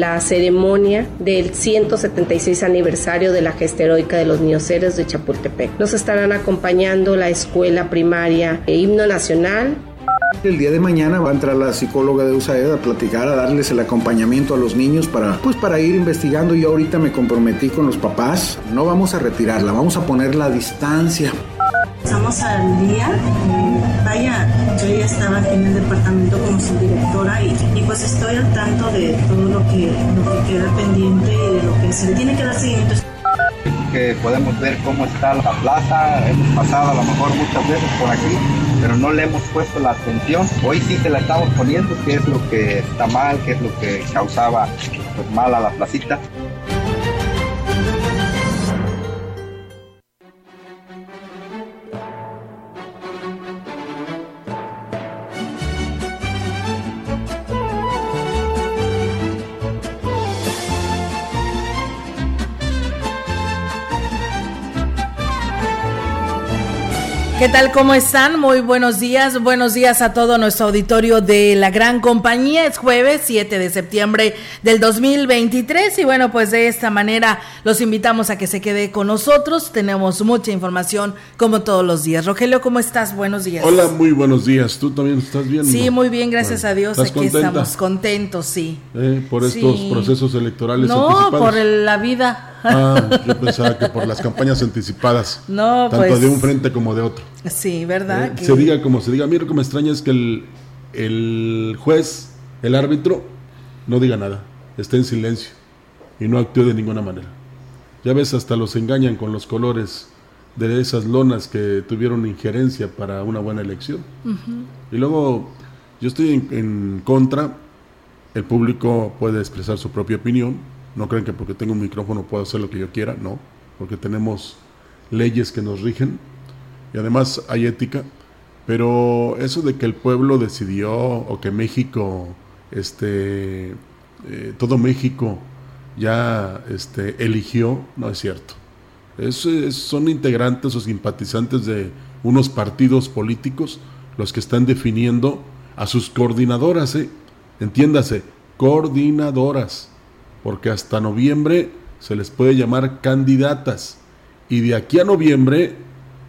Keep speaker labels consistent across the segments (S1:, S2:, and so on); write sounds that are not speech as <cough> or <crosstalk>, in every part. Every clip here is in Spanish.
S1: La ceremonia del 176 aniversario de la gesta heroica de los niños héroes de Chapultepec. Nos estarán acompañando la escuela primaria e himno nacional,
S2: el día de mañana va a entrar la psicóloga de USAID a platicar, a darles el acompañamiento a los niños para, pues, para ir investigando. Yo ahorita me comprometí con los papás. No vamos a retirarla, vamos a poner la distancia.
S3: Estamos al día. Vaya, yo ya estaba aquí en el departamento como subdirectora y, y pues estoy al tanto de todo lo que, lo que queda pendiente y de lo que se le tiene que dar seguimiento
S4: que podemos ver cómo está la plaza, hemos pasado a lo mejor muchas veces por aquí, pero no le hemos puesto la atención. Hoy sí se la estamos poniendo, qué es lo que está mal, qué es lo que causaba pues, mal a la placita.
S5: ¿Qué tal? ¿Cómo están? Muy buenos días. Buenos días a todo nuestro auditorio de la gran compañía. Es jueves 7 de septiembre del 2023 y bueno, pues de esta manera los invitamos a que se quede con nosotros. Tenemos mucha información como todos los días. Rogelio, ¿cómo estás? Buenos días.
S6: Hola, muy buenos días. ¿Tú también estás bien?
S5: Sí, muy bien, gracias a Dios. Aquí estamos contentos, sí.
S6: ¿Eh? ¿Por estos procesos electorales?
S5: No, por la vida.
S6: Ah, yo pensaba que por las campañas anticipadas.
S5: No,
S6: tanto
S5: pues
S6: de un frente como de otro.
S5: Sí, ¿verdad?
S6: Eh, se diga como se diga. A mí lo que me extraña es que el, el juez, el árbitro, no diga nada. Esté en silencio y no actúe de ninguna manera. Ya ves, hasta los engañan con los colores de esas lonas que tuvieron injerencia para una buena elección. Y luego, yo estoy en, en contra, el público puede expresar su propia opinión, no creen que porque tengo un micrófono puedo hacer lo que yo quiera, no, porque tenemos leyes que nos rigen y además hay ética, pero eso de que el pueblo decidió o que México, este, eh, todo México ya este, eligió, no es cierto. son integrantes o simpatizantes de unos partidos políticos los que están definiendo a sus coordinadoras, ¿eh? entiéndase, coordinadoras porque hasta noviembre se les puede llamar candidatas y de aquí a noviembre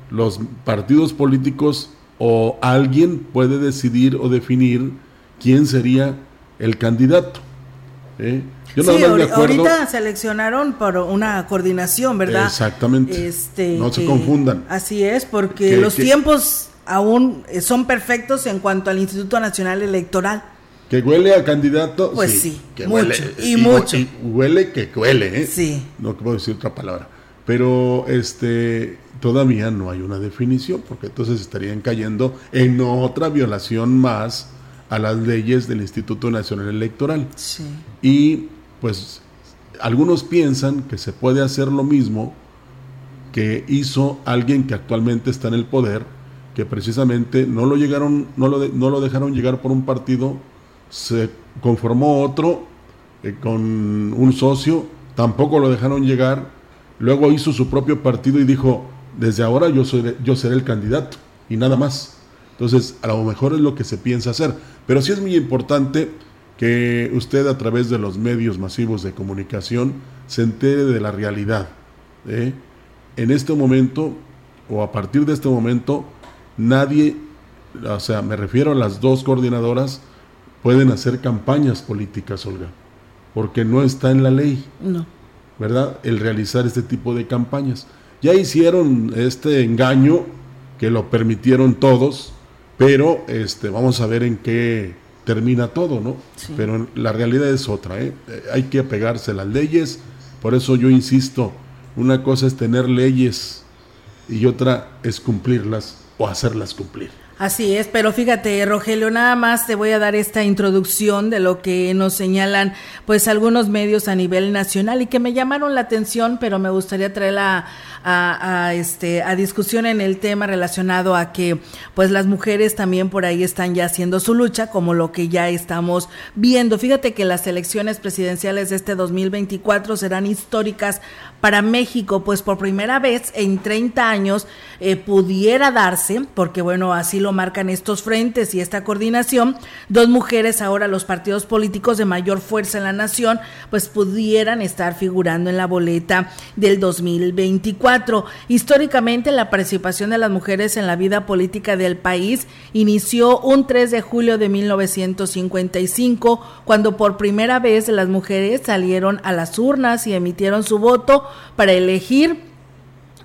S6: los partidos políticos o alguien puede decidir o definir quién sería el candidato.
S5: ¿eh? Yo sí, ahorita seleccionaron por una coordinación, ¿verdad?
S6: Exactamente.
S5: Este,
S6: no se confundan.
S5: Así es, porque los tiempos aún son perfectos en cuanto al Instituto Nacional Electoral.
S6: Que huele a candidato.
S5: Pues sí,
S6: que
S5: mucho,
S6: huele,
S5: y, mucho.
S6: huele que huele, ¿eh?
S5: Sí.
S6: No puedo decir otra palabra. Pero este todavía no hay una definición, porque entonces estarían cayendo en otra violación más a las leyes del Instituto Nacional Electoral.
S5: Sí.
S6: Y pues algunos piensan que se puede hacer lo mismo que hizo alguien que actualmente está en el poder, que precisamente no lo llegaron, no lo, no lo dejaron llegar por un partido se conformó otro eh, con un socio, tampoco lo dejaron llegar, luego hizo su propio partido y dijo, desde ahora yo, soy, yo seré el candidato y nada más. Entonces, a lo mejor es lo que se piensa hacer, pero sí es muy importante que usted a través de los medios masivos de comunicación se entere de la realidad. ¿eh? En este momento, o a partir de este momento, nadie, o sea, me refiero a las dos coordinadoras, pueden hacer campañas políticas, Olga, porque no está en la ley.
S5: No.
S6: ¿Verdad? El realizar este tipo de campañas. Ya hicieron este engaño que lo permitieron todos, pero este, vamos a ver en qué termina todo, ¿no? Pero la realidad es otra, ¿eh? Hay que apegarse a las leyes, por eso yo insisto, una cosa es tener leyes y otra es cumplirlas o hacerlas cumplir.
S5: Así es, pero fíjate, Rogelio, nada más te voy a dar esta introducción de lo que nos señalan pues algunos medios a nivel nacional y que me llamaron la atención, pero me gustaría traerla a, este, a discusión en el tema relacionado a que pues las mujeres también por ahí están ya haciendo su lucha, como lo que ya estamos viendo. Fíjate que las elecciones presidenciales de este 2024 serán históricas para México, pues por primera vez en 30 años eh, pudiera darse, porque bueno, así lo marcan estos frentes y esta coordinación, dos mujeres ahora los partidos políticos de mayor fuerza en la nación, pues pudieran estar figurando en la boleta del 2024. Históricamente la participación de las mujeres en la vida política del país inició un 3 de julio de 1955, cuando por primera vez las mujeres salieron a las urnas y emitieron su voto para elegir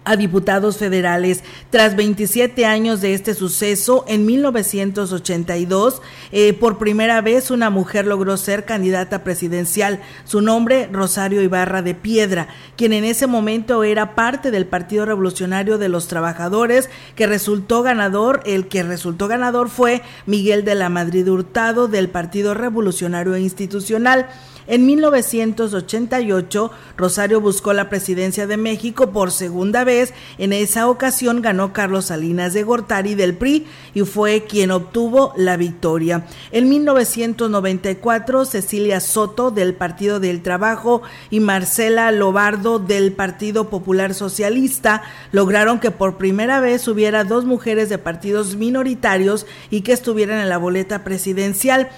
S5: a diputados federales. Tras 27 años de este suceso, en 1982, eh, por primera vez una mujer logró ser candidata presidencial. Su nombre, Rosario Ibarra de Piedra, quien en ese momento era parte del Partido Revolucionario de los Trabajadores, que resultó ganador. El que resultó ganador fue Miguel de la Madrid Hurtado del Partido Revolucionario Institucional. En 1988, Rosario buscó la presidencia de México por segunda vez. En esa ocasión ganó Carlos Salinas de Gortari del PRI y fue quien obtuvo la victoria. En 1994, Cecilia Soto del Partido del Trabajo y Marcela Lobardo del Partido Popular Socialista lograron que por primera vez hubiera dos mujeres de partidos minoritarios y que estuvieran en la boleta presidencial.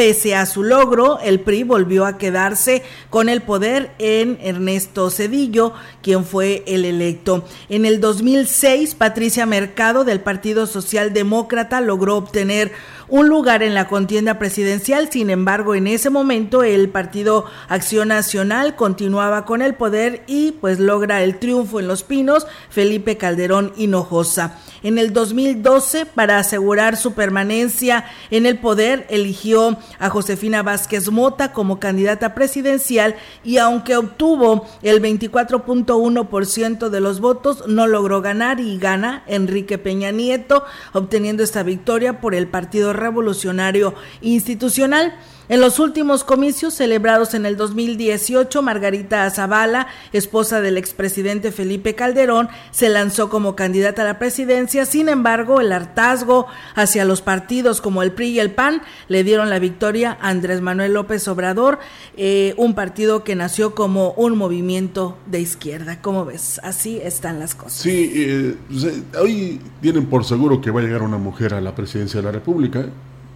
S5: Pese a su logro, el PRI volvió a quedarse con el poder en Ernesto Cedillo, quien fue el electo. En el 2006, Patricia Mercado del Partido Socialdemócrata logró obtener un lugar en la contienda presidencial. Sin embargo, en ese momento el Partido Acción Nacional continuaba con el poder y pues logra el triunfo en Los Pinos Felipe Calderón Hinojosa. En el 2012, para asegurar su permanencia en el poder, eligió a Josefina Vázquez Mota como candidata presidencial y aunque obtuvo el 24.1% de los votos, no logró ganar y gana Enrique Peña Nieto, obteniendo esta victoria por el Partido Revolucionario Institucional. En los últimos comicios celebrados en el 2018, Margarita Zavala, esposa del expresidente Felipe Calderón, se lanzó como candidata a la presidencia. Sin embargo, el hartazgo hacia los partidos como el PRI y el PAN le dieron la victoria a Andrés Manuel López Obrador, eh, un partido que nació como un movimiento de izquierda. ¿Cómo ves? Así están las cosas.
S6: Sí, eh, pues, eh, hoy tienen por seguro que va a llegar una mujer a la presidencia de la República.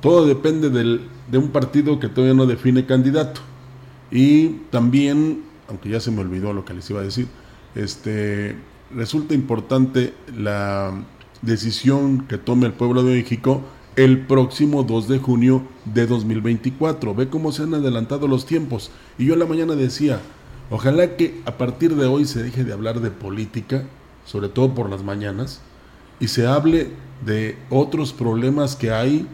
S6: Todo depende de un partido que todavía no define candidato. Y también, aunque ya se me olvidó lo que les iba a decir, este, resulta importante la decisión que tome el pueblo de México el próximo 2 de junio de 2024. Ve cómo se han adelantado los tiempos. Y yo en la mañana decía, ojalá que a partir de hoy se deje de hablar de política, sobre todo por las mañanas, y se hable de otros problemas que hay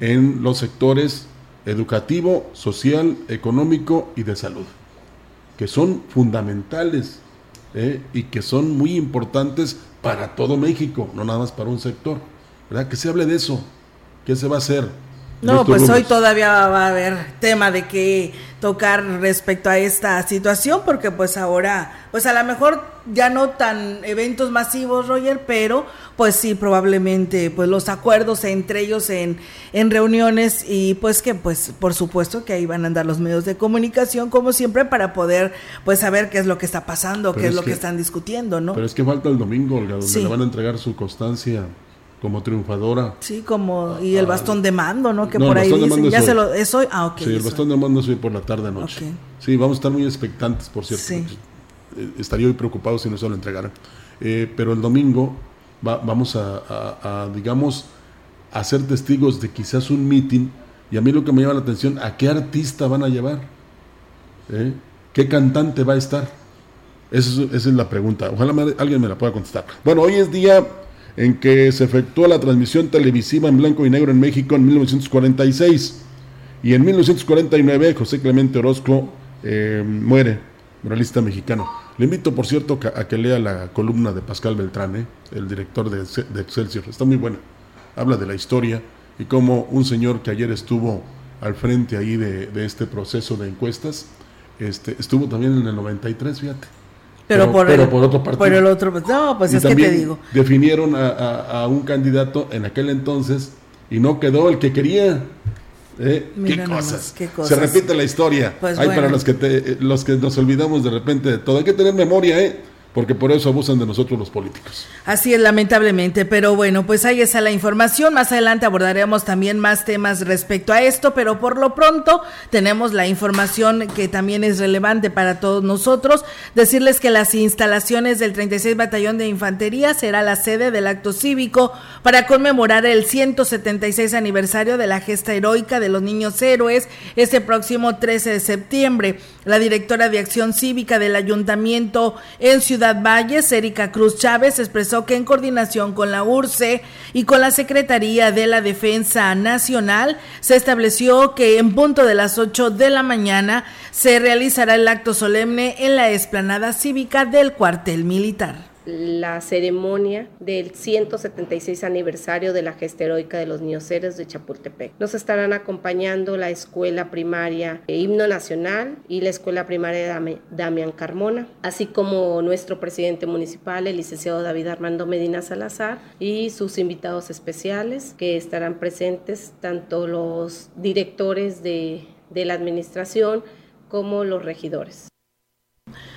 S6: en los sectores educativo, social, económico y de salud, que son fundamentales ¿eh? y que son muy importantes para todo México, no nada más para un sector. ¿verdad? Que se hable de eso, qué se va a hacer.
S5: No, pues hoy todavía va a haber tema de que tocar respecto a esta situación, porque pues ahora, pues a lo mejor ya no tan eventos masivos, Roger, pero pues sí, probablemente, pues los acuerdos entre ellos en, en reuniones y pues que pues por supuesto que ahí van a andar los medios de comunicación como siempre para poder pues saber qué es lo que está pasando, qué es, lo que, están discutiendo, ¿no?
S6: Pero es que falta el domingo, donde le van a entregar su constancia como triunfadora.
S5: Sí, como y el bastón de mando, ¿no? Que por ahí dicen, ya se lo es hoy. Ah, ok.
S6: Sí, el bastón de mando es hoy por la tarde noche. Sí, vamos a estar muy expectantes, por cierto. Sí. Eh, estaría hoy preocupado si no se lo entregaran. Eh, pero el domingo vamos a, digamos, a ser testigos de quizás un meeting y a mí lo que me llama la atención, ¿a qué artista van a llevar? ¿Eh? ¿Qué cantante va a estar? Esa es, esa es la pregunta. Ojalá alguien me la pueda contestar. Bueno, hoy es día en que se efectuó la transmisión televisiva en blanco y negro en México en 1946. Y en 1949 José Clemente Orozco eh, muere, muralista mexicano. Le invito, por cierto, a que lea la columna de Pascal Beltrán, ¿eh? el director de, de Excelsior. Está muy buena. Habla de la historia y cómo un señor que ayer estuvo al frente ahí de, este proceso de encuestas, este, estuvo también en el 93, fíjate.
S5: Pero, por, el, otro partido. Por el otro, no, pues es que te digo.
S6: Definieron a, un candidato en aquel entonces y no quedó el que quería. ¿Eh? ¿Qué, cosas? Se repite la historia. Pues Hay para los que, los que nos olvidamos de repente de todo. Hay que tener memoria, ¿eh? Porque por eso abusan de nosotros los políticos.
S5: Así es, lamentablemente, pero bueno, pues ahí está la información. Más adelante abordaremos también más temas respecto a esto, pero por lo pronto tenemos la información que también es relevante para todos nosotros. Decirles que las instalaciones del 36 Batallón de Infantería será la sede del acto cívico para conmemorar el 176 aniversario de la gesta heroica de los niños héroes este próximo 13 de septiembre. La directora de Acción Cívica del Ayuntamiento en Ciudad Valles, Erika Cruz Chávez, expresó que en coordinación con la URCE y con la Secretaría de la Defensa Nacional, se estableció que en punto de las 8 de la mañana se realizará el acto solemne en la explanada cívica del cuartel militar
S1: la ceremonia del 176 aniversario de la gesta heroica de los niños héroes de Chapultepec. Nos estarán acompañando la escuela primaria Himno Nacional y la escuela primaria Damián Carmona, así como nuestro presidente municipal, el licenciado David Armando Medina Salazar, y sus invitados especiales que estarán presentes, tanto los directores de la administración como los regidores.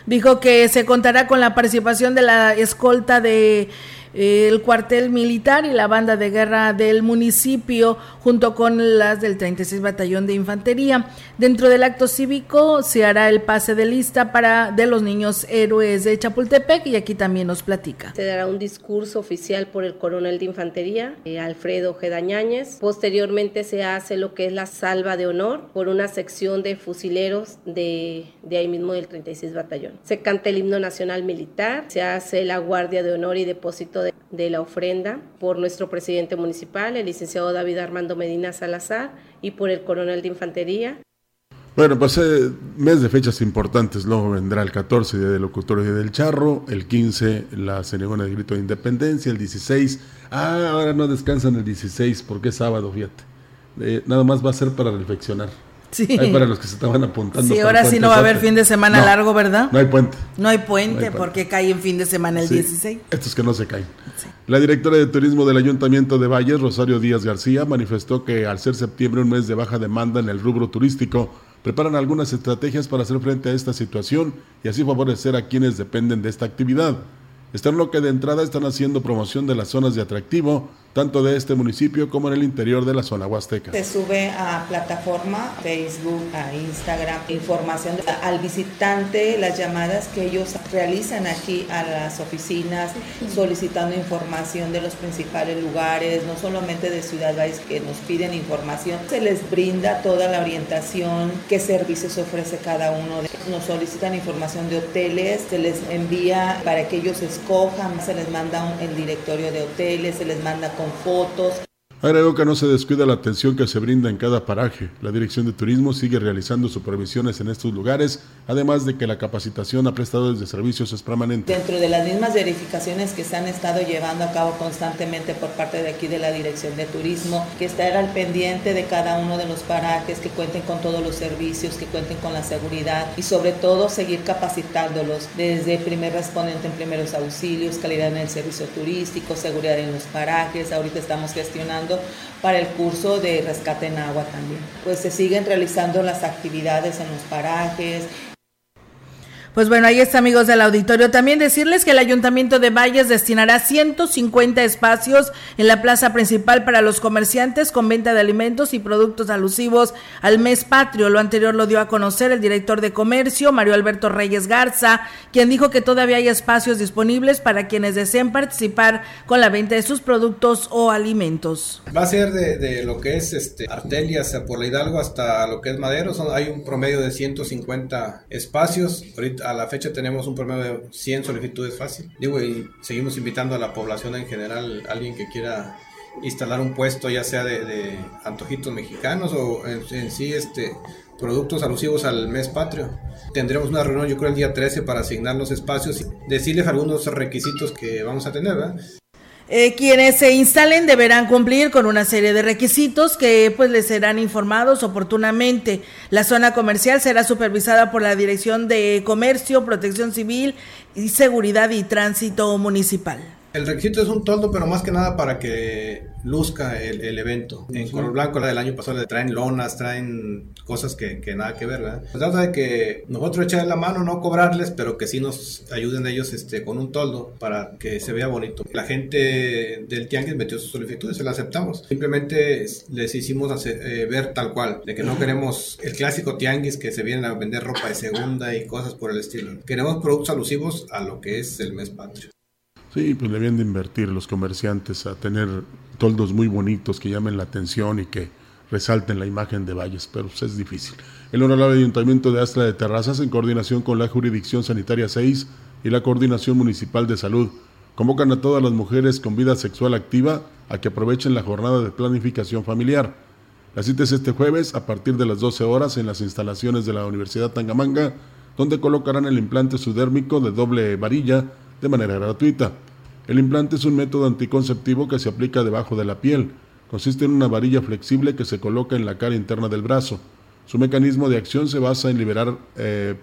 S5: Dijo que se contará con la participación de la escolta de el cuartel militar y la banda de guerra del municipio, junto con las del 36 Batallón de Infantería. Dentro del acto cívico se hará el pase de lista para de los niños héroes de Chapultepec y aquí también nos platica.
S1: Se dará un discurso oficial por el coronel de Infantería, eh, Alfredo Gedañáñez. Posteriormente se hace lo que es la salva de honor por una sección de fusileros de, de ahí mismo del 36 Batallón. Se canta el himno nacional militar, se hace la guardia de honor y depósito de, la ofrenda por nuestro presidente municipal, el licenciado David Armando Medina Salazar, y por el coronel de infantería.
S6: Bueno, pues eh, mes de fechas importantes, luego vendrá el 14, Día del Locutorio y del Charro, el 15, la ceremonia de grito de independencia, el 16, ah, ahora no descansan el 16 porque es sábado, fíjate. Eh, nada más va a ser para reflexionar. Sí. para los que se estaban apuntando.
S5: Sí, ahora sí no va a haber fin de semana largo, ¿verdad?
S6: No hay puente.
S5: No hay puente, porque cae en fin de semana el 16.
S6: Estos que no se caen. La directora de turismo del Ayuntamiento de Valles, Rosario Díaz García, manifestó que al ser septiembre un mes de baja demanda en el rubro turístico, preparan algunas estrategias para hacer frente a esta situación y así favorecer a quienes dependen de esta actividad. Está en lo que de entrada están haciendo promoción de las zonas de atractivo tanto de este municipio como en el interior de la zona huasteca.
S7: Se sube a plataforma, Facebook, a Instagram, información al visitante, las llamadas que ellos realizan aquí a las oficinas, solicitando información de los principales lugares, no solamente de Ciudad Valles que nos piden información, se les brinda toda la orientación, qué servicios ofrece cada uno. Nos solicitan información de hoteles, se les envía para que ellos escojan, se les manda el directorio de hoteles, se les manda con fotos.
S6: Agrego que no se descuida la atención que se brinda en cada paraje. La Dirección de Turismo sigue realizando supervisiones en estos lugares, además de que la capacitación a prestadores de servicios es permanente.
S7: Dentro de las mismas verificaciones que se han estado llevando a cabo constantemente por parte de aquí de la Dirección de Turismo, que estar al pendiente de cada uno de los parajes, que cuenten con todos los servicios, que cuenten con la seguridad y sobre todo seguir capacitándolos desde primer respondente en primeros auxilios, calidad en el servicio turístico, seguridad en los parajes. Ahorita estamos gestionando para el curso de rescate en agua también. Pues se siguen realizando las actividades en los parajes,
S5: pues bueno, ahí está, amigos del auditorio. También decirles que el Ayuntamiento de Valles destinará 150 espacios en la plaza principal para los comerciantes con venta de alimentos y productos alusivos al mes patrio. Lo anterior lo dio a conocer el director de comercio, Mario Alberto Reyes Garza, quien dijo que todavía hay espacios disponibles para quienes deseen participar con la venta de sus productos o alimentos.
S8: Va a ser de, lo que es este, Artelias por la Hidalgo hasta lo que es Madero. hay un promedio de 150 espacios. Ahorita a la fecha tenemos un promedio de 100 solicitudes fácil. Digo, y seguimos invitando a la población en general, alguien que quiera instalar un puesto, ya sea de, antojitos mexicanos o en, sí este, productos alusivos al mes patrio. Tendremos una reunión, yo creo, el día 13 para asignar los espacios y decirles algunos requisitos que vamos a tener. ¿verdad?
S5: Eh, quienes se instalen deberán cumplir con una serie de requisitos que pues les serán informados oportunamente. La zona comercial será supervisada por la Dirección de Comercio, Protección Civil y Seguridad y Tránsito Municipal.
S8: El requisito es un toldo, pero más que nada para que luzca el, evento. En color blanco, la del año pasado, le traen lonas, traen cosas que, nada que ver, ¿verdad? Se trata de que nosotros echarles la mano, no cobrarles, pero que sí nos ayuden ellos este, con un toldo para que se vea bonito. La gente del Tianguis metió sus solicitudes, se las aceptamos. Simplemente les hicimos hacer, eh, ver tal cual, de que no queremos el clásico Tianguis que se vienen a vender ropa de segunda y cosas por el estilo. Queremos productos alusivos a lo que es el mes patrio.
S6: Sí, pues debían de invertir los comerciantes a tener toldos muy bonitos que llamen la atención y que resalten la imagen de Valles, pero pues, es difícil. El Honorable Ayuntamiento de Astra de Terrazas, en coordinación con la Jurisdicción Sanitaria 6 y la Coordinación Municipal de Salud, convocan a todas las mujeres con vida sexual activa a que aprovechen la jornada de planificación familiar. La cita es este jueves a partir de las 12 horas en las instalaciones de la Universidad Tangamanga, donde colocarán el implante sudérmico de doble varilla de manera gratuita. El implante es un método anticonceptivo que se aplica debajo de la piel. Consiste en una varilla flexible que se coloca en la cara interna del brazo. Su mecanismo de acción se basa en liberar eh,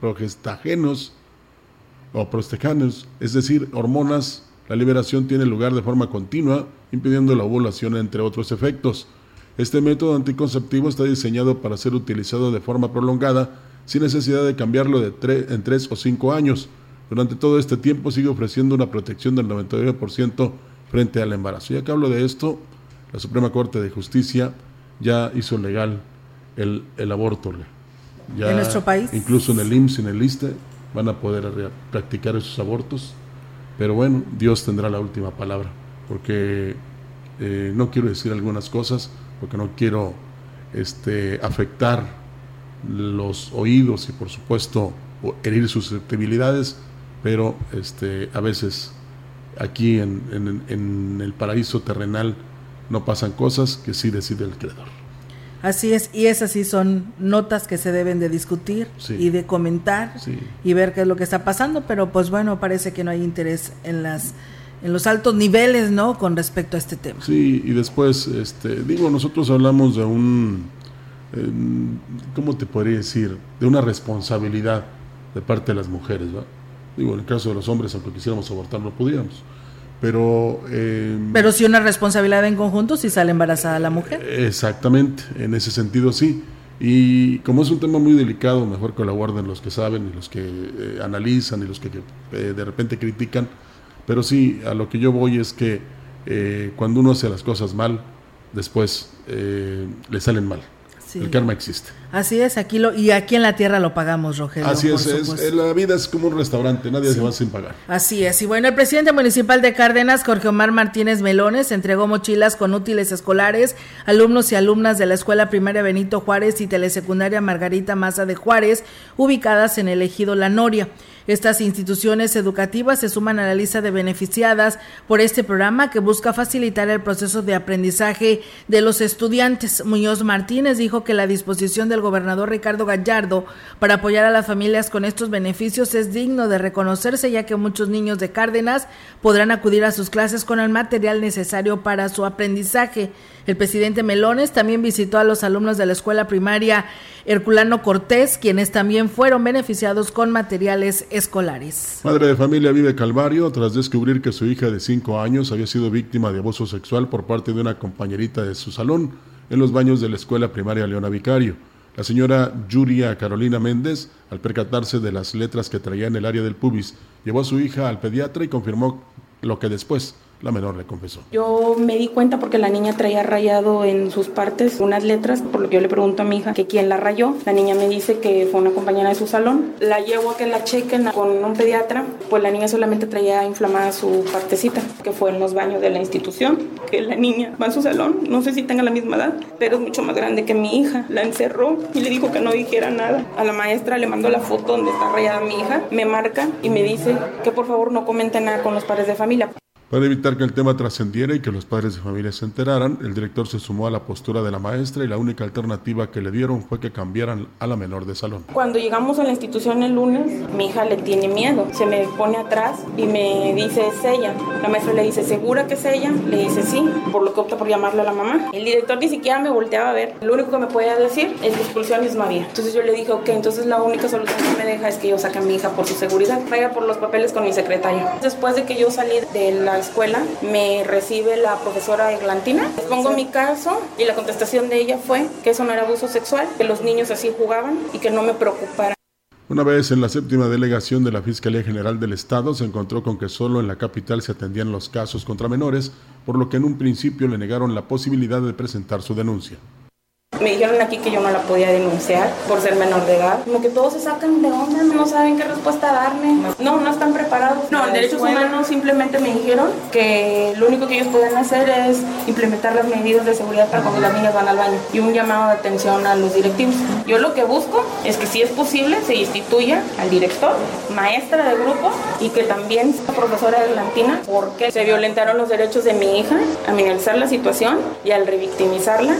S6: progestagenos o prostestagenos, es decir, hormonas. La liberación tiene lugar de forma continua, impidiendo la ovulación, entre otros efectos. Este método anticonceptivo está diseñado para ser utilizado de forma prolongada, sin necesidad de cambiarlo en tres o cinco años. Durante todo este tiempo sigue ofreciendo una protección del 99% frente al embarazo. Ya que hablo de esto, la Suprema Corte de Justicia ya hizo legal el, el aborto.
S5: Ya, ¿En nuestro país?
S6: Incluso en el IMSS y en el ISTE van a poder practicar esos abortos. Pero bueno, Dios tendrá la última palabra, porque eh, no quiero decir algunas cosas, porque no quiero este, afectar los oídos y por supuesto herir susceptibilidades pero este, a veces aquí en, en, el paraíso terrenal no pasan cosas que sí decide el creador.
S5: Así es, y esas sí son notas que se deben de discutir y de comentar y ver qué es lo que está pasando, pero pues bueno, parece que no hay interés en las en los altos niveles, ¿no? Con respecto a este tema.
S6: Sí, y después, este, digo, nosotros hablamos de un, ¿cómo te podría decir? De una responsabilidad de parte de las mujeres, ¿no? Digo, en el caso de los hombres, aunque quisiéramos abortar, no podíamos. Pero,
S5: eh, pero si una responsabilidad en conjunto si sale embarazada la mujer.
S6: Exactamente, en ese sentido sí. Y como es un tema muy delicado, mejor que lo guarden los que saben y los que eh, analizan y los que eh, de repente critican. Pero sí, a lo que yo voy es que cuando uno hace las cosas mal, después le salen mal. El karma existe.
S5: Así es, aquí lo, y aquí en la tierra lo pagamos, Rogelio.
S6: Así es, es, la vida es como un restaurante, nadie se va sin pagar.
S5: Así es, y bueno, el presidente municipal de Cárdenas, Jorge Omar Martínez Melones, entregó mochilas con útiles escolares, alumnos y alumnas de la Escuela Primaria Benito Juárez y Telesecundaria Margarita Maza de Juárez, ubicadas en el ejido La Noria. Estas instituciones educativas se suman a la lista de beneficiadas por este programa que busca facilitar el proceso de aprendizaje de los estudiantes. Muñoz Martínez dijo que la disposición del gobernador Ricardo Gallardo para apoyar a las familias con estos beneficios es digno de reconocerse ya que muchos niños de Cárdenas podrán acudir a sus clases con el material necesario para su aprendizaje. El presidente Melones también visitó a los alumnos de la escuela primaria Herculano Cortés, quienes también fueron beneficiados con materiales escolares.
S6: Madre de familia vive Calvario tras descubrir que su hija de cinco años había sido víctima de abuso sexual por parte de una compañerita de su salón en los baños de la escuela primaria Leona Vicario. La señora Yuria Carolina Méndez, al percatarse de las letras que traía en el área del pubis, llevó a su hija al pediatra y confirmó lo que después la menor le confesó.
S9: Yo me di cuenta porque la niña traía rayado en sus partes unas letras, por lo que yo le pregunto a mi hija que quién la rayó. La niña me dice que fue una compañera de su salón. La llevo a que la chequen con un pediatra, pues la niña solamente traía inflamada su partecita, que fue en los baños de la institución, que la niña va a su salón, no sé si tenga la misma edad, pero es mucho más grande que mi hija. La encerró y le dijo que no dijera nada. A la maestra le mandó la foto donde está rayada mi hija, me marca y me dice que por favor no comente nada con los padres de familia.
S6: Para evitar que el tema trascendiera y que los padres de familia se enteraran, el director se sumó a la postura de la maestra y la única alternativa que le dieron fue que cambiaran a la menor de salón.
S9: Cuando llegamos a la institución el lunes, mi hija le tiene miedo, se me pone atrás y me dice es ella. La maestra le dice, ¿segura que es ella? Le dice sí, por lo que opta por llamarle a la mamá. El director ni siquiera me volteaba a ver, lo único que me podía decir es que expulsiones no había. Entonces yo le dije, ok, entonces la única solución que me deja es que yo saque a mi hija por su seguridad, vaya por los papeles con mi secretaria. Después de que yo salí de la escuela, me recibe la profesora Eglantina. Pongo mi caso y la contestación de ella fue que eso no era abuso sexual, que los niños así jugaban y que no me preocupara.
S6: Una vez en la séptima delegación de la Fiscalía General del Estado se encontró con que solo en la capital se atendían los casos contra menores, por lo que en un principio le negaron la posibilidad de presentar su denuncia.
S9: Me dijeron aquí que yo no la podía denunciar por ser menor de edad. Como que todos se sacan de onda, no saben qué respuesta darme. No, no están preparados. No, en derechos humanos simplemente me dijeron que lo único que ellos pueden hacer es implementar las medidas de seguridad para cuando las niñas van al baño y un llamado de atención a los directivos. Yo lo que busco es que si es posible se instituya al director, maestra de grupo y que también la profesora de Atlantina porque se violentaron los derechos de mi hija, a minimizar la situación y al revictimizarla.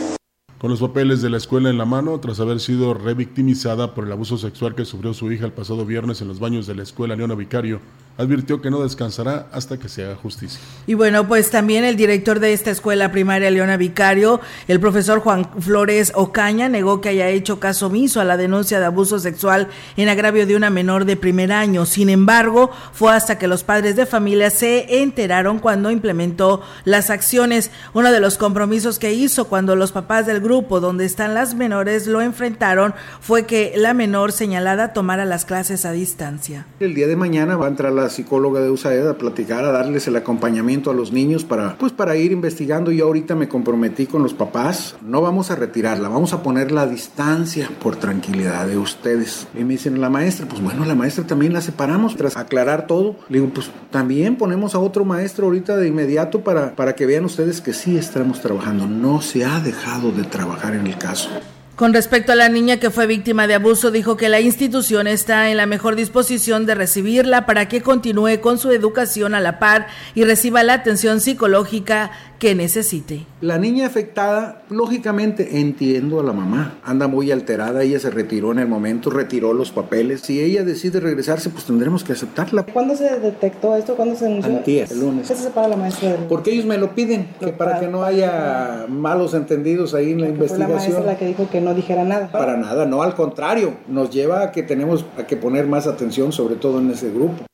S6: Con los papeles de la escuela en la mano, tras haber sido revictimizada por el abuso sexual que sufrió su hija el pasado viernes en los baños de la escuela Leona Vicario, advirtió que no descansará hasta que se haga justicia.
S5: Y bueno, pues también el director de esta escuela primaria Leona Vicario, el profesor Juan Flores Ocaña, negó que haya hecho caso omiso a la denuncia de abuso sexual en agravio de una menor de primer año. Sin embargo, fue hasta que los padres de familia se enteraron cuando implementó las acciones. Uno de los compromisos que hizo cuando los papás del grupo donde están las menores lo enfrentaron fue que la menor señalada tomara las clases a distancia.
S2: El día de mañana va a entrar la psicóloga de USAID a platicar, a darles el acompañamiento a los niños para, pues, para ir investigando. Yo ahorita me comprometí con los papás, no vamos a retirarla, vamos a ponerla a distancia por tranquilidad de ustedes. Y me dicen, la maestra, pues bueno, la maestra también la separamos tras aclarar todo. Le digo, pues también ponemos a otro maestro ahorita de inmediato para, para que vean ustedes que sí estamos trabajando. No se ha dejado de trabajar en el caso.
S5: Con respecto a la niña que fue víctima de abuso, dijo que la institución está en la mejor disposición de recibirla para que continúe con su educación a la par y reciba la atención psicológica que necesite.
S2: La niña afectada, lógicamente entiendo a la mamá, anda muy alterada, ella se retiró en el momento, retiró los papeles. Si ella decide regresarse, pues tendremos que aceptarla.
S10: ¿Cuándo se detectó esto? ¿Cuándo se?
S2: Antier, el lunes.
S10: ¿Qué se separa la maestra del...
S2: Porque ellos me lo piden, que para que no haya malos entendidos ahí en la
S10: Porque
S2: investigación.
S10: Fue la maestra la que dijo que no dijera nada.
S2: Para nada, no, al contrario, nos lleva a que tenemos a que poner más atención, sobre todo en ese grupo.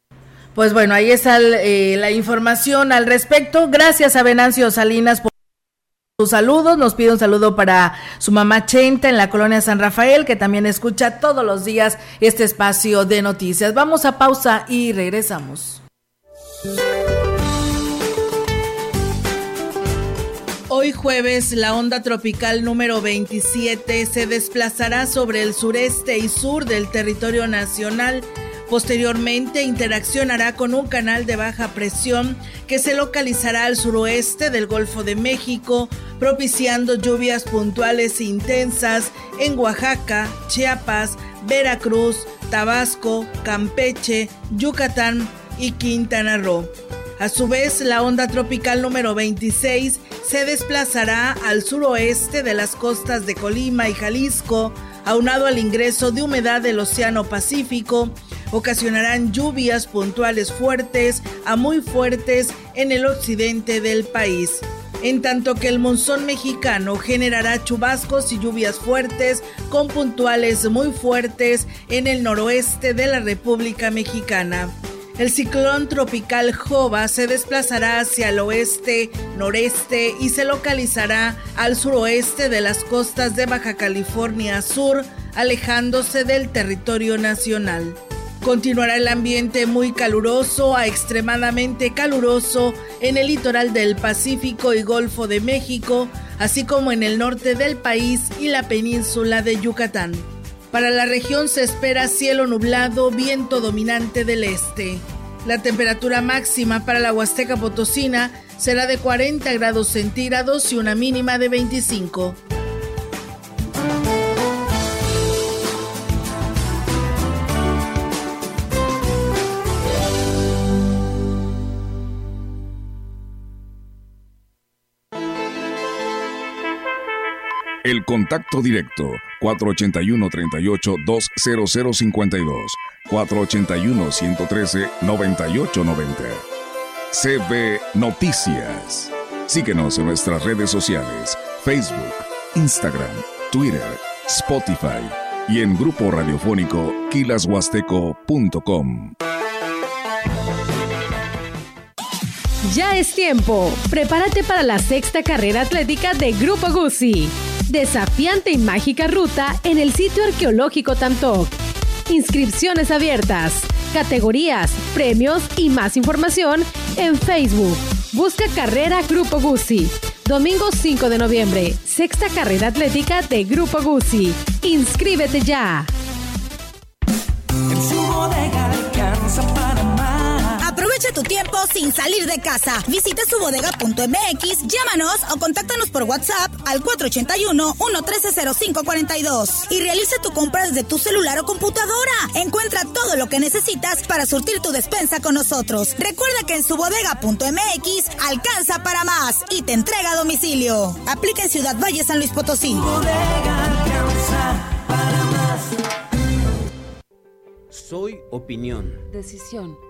S5: Pues bueno, ahí está eh, la información al respecto. Gracias a Venancio Salinas por sus saludos. Nos pide un saludo para su mamá Chenta en la colonia San Rafael, que también escucha todos los días este espacio de noticias. Vamos a pausa y regresamos. Hoy jueves, la onda tropical número 27 se desplazará sobre el sureste y sur del territorio nacional. Posteriormente interaccionará con un canal de baja presión que se localizará al suroeste del Golfo de México, propiciando lluvias puntuales e intensas en Oaxaca, Chiapas, Veracruz, Tabasco, Campeche, Yucatán y Quintana Roo. A su vez, la onda tropical número 26 se desplazará al suroeste de las costas de Colima y Jalisco, aunado al ingreso de humedad del Océano Pacífico, ocasionarán lluvias puntuales fuertes a muy fuertes en el occidente del país. En tanto que el monzón mexicano generará chubascos y lluvias fuertes con puntuales muy fuertes en el noroeste de la República Mexicana. El ciclón tropical Jova se desplazará hacia el oeste, noreste y se localizará al suroeste de las costas de Baja California Sur, alejándose del territorio nacional. Continuará el ambiente muy caluroso a extremadamente caluroso en el litoral del Pacífico y Golfo de México, así como en el norte del país y la península de Yucatán. Para la región se espera cielo nublado, viento dominante del este. La temperatura máxima para la Huasteca Potosina será de 40 grados centígrados y una mínima de 25.
S11: El contacto directo 481-38-20052, 481-113-9890. CB Noticias. Síguenos en nuestras redes sociales, Facebook, Instagram, Twitter, Spotify y en grupo radiofónico kilashuasteco.com.
S12: Ya es tiempo. Prepárate para la sexta carrera atlética de Grupo Guzzi. Desafiante y mágica ruta en el sitio arqueológico Tantoc. Inscripciones abiertas, categorías, premios y más información en Facebook. Busca Carrera Grupo Guzzi. Domingo 5 de noviembre, sexta carrera atlética de Grupo Guzzi. Inscríbete ya.
S13: Aprovecha tu tiempo sin salir de casa. Visita subodega.mx, llámanos o contáctanos por WhatsApp al 481-113-0542 y realiza tu compra desde tu celular o computadora. Encuentra todo lo que necesitas para surtir tu despensa con nosotros. Recuerda que en subodega.mx alcanza para más y te entrega a domicilio. Aplica en Ciudad Valle, San Luis Potosí.
S14: Soy opinión.
S15: Decisión.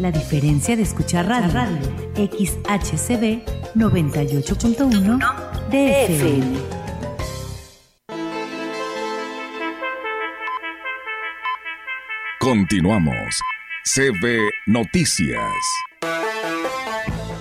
S16: La diferencia de escuchar radio, radio. XHCB 98.1 DFM.
S11: Continuamos. CB Noticias.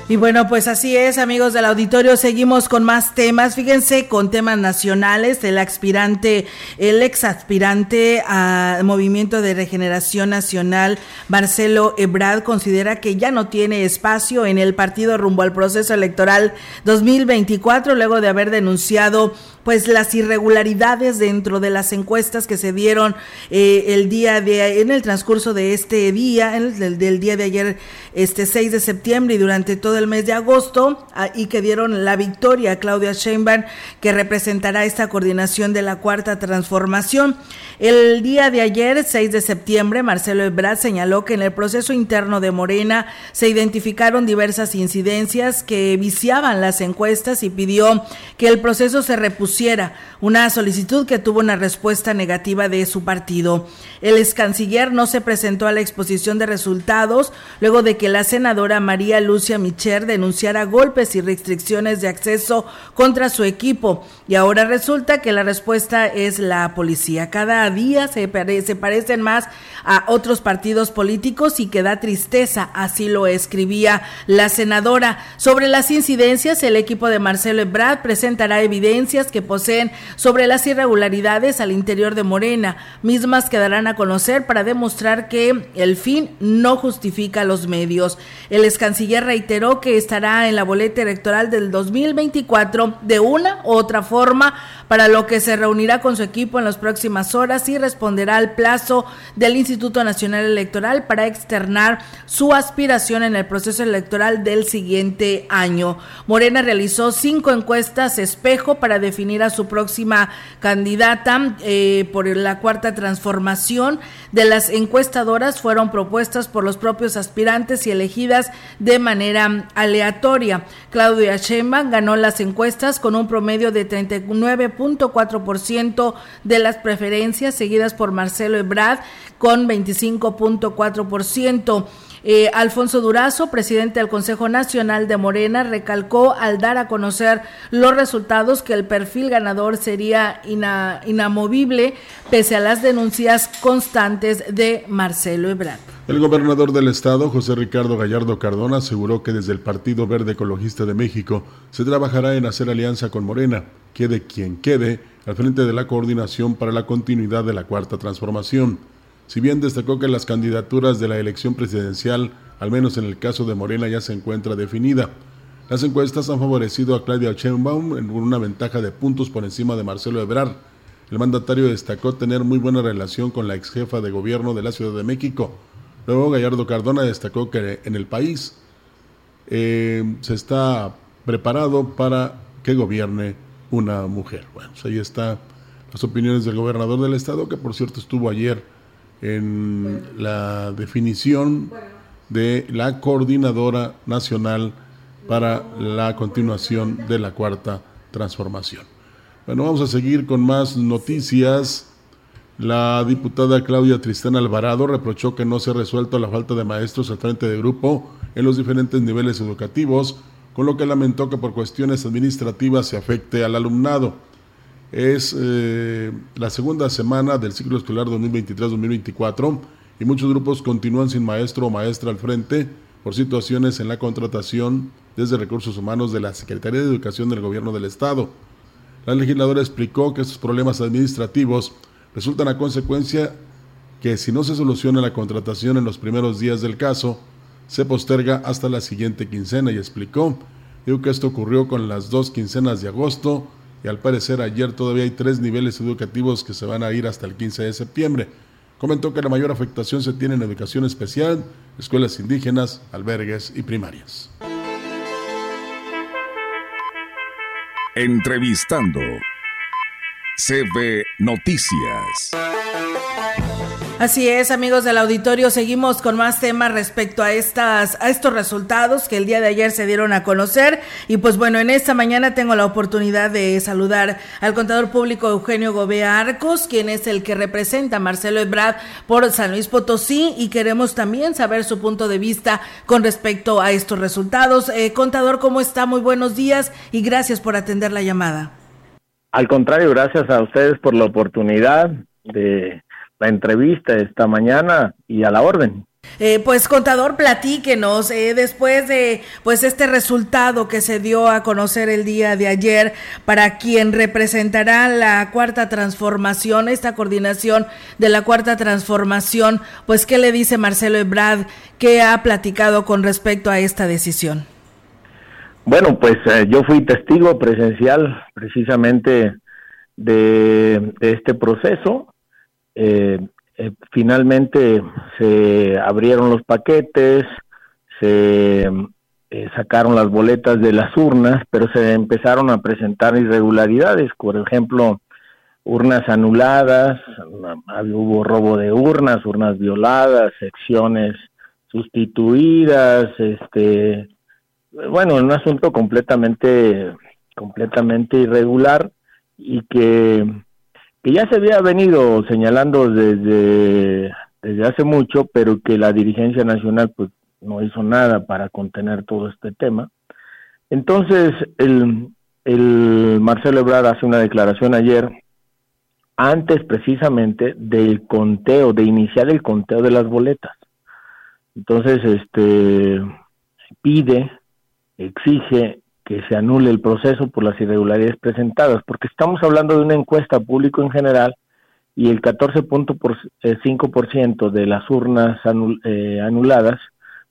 S5: Y bueno, pues así es, amigos del auditorio, seguimos con más temas. Fíjense, con temas nacionales, el aspirante, el ex aspirante a Movimiento de Regeneración Nacional, Marcelo Ebrard, considera que ya no tiene espacio en el partido rumbo al proceso electoral 2024, luego de haber denunciado pues las irregularidades dentro de las encuestas que se dieron eh, el día de en el transcurso de este día, el, del, día de ayer, este 6 de septiembre y durante todo el mes de agosto, ah, y que dieron la victoria a Claudia Sheinbaum, que representará esta coordinación de la cuarta transformación. El día de ayer, 6 de septiembre, Marcelo Ebrard señaló que en el proceso interno de Morena se identificaron diversas incidencias que viciaban las encuestas y pidió que el proceso se repusiera una solicitud que tuvo una respuesta negativa de su partido. El ex canciller no se presentó a la exposición de resultados luego de que la senadora María Lucia Micher denunciara golpes y restricciones de acceso contra su equipo y ahora resulta que la respuesta es la policía. Cada día se, parecen más a otros partidos políticos y que da tristeza, así lo escribía la senadora. Sobre las incidencias, el equipo de Marcelo Ebrard presentará evidencias poseen sobre las irregularidades al interior de Morena, mismas que darán a conocer para demostrar que el fin no justifica los medios. El ex canciller reiteró que estará en la boleta electoral del 2024 de una u otra forma, para lo que se reunirá con su equipo en las próximas horas y responderá al plazo del Instituto Nacional Electoral para externar su aspiración en el proceso electoral del siguiente año. Morena realizó cinco encuestas espejo para definir a su próxima candidata eh, por la cuarta transformación. De las encuestadoras fueron propuestas por los propios aspirantes y elegidas de manera aleatoria. Claudia Sheinbaum ganó las encuestas con un promedio de 39.4% de las preferencias, seguidas por Marcelo Ebrard con 25.4%. Eh, Alfonso Durazo, presidente del Consejo Nacional de Morena, recalcó al dar a conocer los resultados que el perfil ganador sería inamovible pese a las denuncias constantes de Marcelo Ebrard.
S6: El gobernador del estado, José Ricardo Gallardo Cardona, aseguró que desde el Partido Verde Ecologista de México se trabajará en hacer alianza con Morena, quede quien quede, al frente de la coordinación para la continuidad de la cuarta transformación. Si bien destacó que las candidaturas de la elección presidencial, al menos en el caso de Morena, ya se encuentra definida. Las encuestas han favorecido a Claudia Sheinbaum en una ventaja de puntos por encima de Marcelo Ebrard. El mandatario destacó tener muy buena relación con la ex jefa de gobierno de la Ciudad de México. Luego Gallardo Cardona destacó que en el país eh, se está preparado para que gobierne una mujer. Bueno, pues ahí están las opiniones del gobernador del estado, que por cierto estuvo ayer en la definición de la coordinadora nacional para la continuación de la cuarta transformación. Bueno, vamos a seguir con más noticias. La diputada Claudia Tristán Alvarado reprochó que no se ha resuelto la falta de maestros al frente de grupo en los diferentes niveles educativos, con lo que lamentó que por cuestiones administrativas se afecte al alumnado. Es eh, la segunda semana del ciclo escolar 2023-2024 y muchos grupos continúan sin maestro o maestra al frente por situaciones en la contratación desde recursos humanos de la Secretaría de Educación del Gobierno del Estado. La legisladora explicó que estos problemas administrativos resultan a consecuencia que si no se soluciona la contratación en los primeros días del caso, se posterga hasta la siguiente quincena y explicó dijo que esto ocurrió con las dos quincenas de agosto y al parecer ayer todavía hay tres niveles educativos que se van a ir hasta el 15 de septiembre. Comentó que la mayor afectación se tiene en educación especial, escuelas indígenas, albergues y primarias.
S11: Entrevistando CB Noticias.
S5: Así es, amigos del auditorio, seguimos con más temas respecto a estas a estos resultados que el día de ayer se dieron a conocer y pues bueno, en esta mañana tengo la oportunidad de saludar al contador público Eugenio Gobea Arcos, quien es el que representa a Marcelo Ebrard por San Luis Potosí y queremos también saber su punto de vista con respecto a estos resultados. Eh, contador, ¿cómo está? Muy buenos días y gracias por atender la llamada.
S17: Al contrario, gracias a ustedes por la oportunidad de la entrevista esta mañana y a la orden.
S5: Eh, pues contador, platíquenos, eh, después de pues este resultado que se dio a conocer el día de ayer para quien representará la cuarta transformación, esta coordinación de la cuarta transformación, pues qué le dice Marcelo Ebrard, qué ha platicado con respecto a esta decisión.
S17: Bueno, pues eh, yo fui testigo presencial precisamente de, de este proceso eh, eh, finalmente se abrieron los paquetes, se eh, sacaron las boletas de las urnas, pero se empezaron a presentar irregularidades, por ejemplo, urnas anuladas, hubo robo de urnas, urnas violadas, secciones sustituidas, este, bueno, un asunto completamente, completamente irregular y que, que ya se había venido señalando desde, desde hace mucho, pero que la dirigencia nacional pues no hizo nada para contener todo este tema. Entonces, el, el Marcelo Ebrard hace una declaración ayer antes precisamente del conteo, de iniciar el conteo de las boletas. Entonces, este pide, exige que se anule el proceso por las irregularidades presentadas, porque estamos hablando de una encuesta público en general y el 14.5% de las urnas eh, anuladas,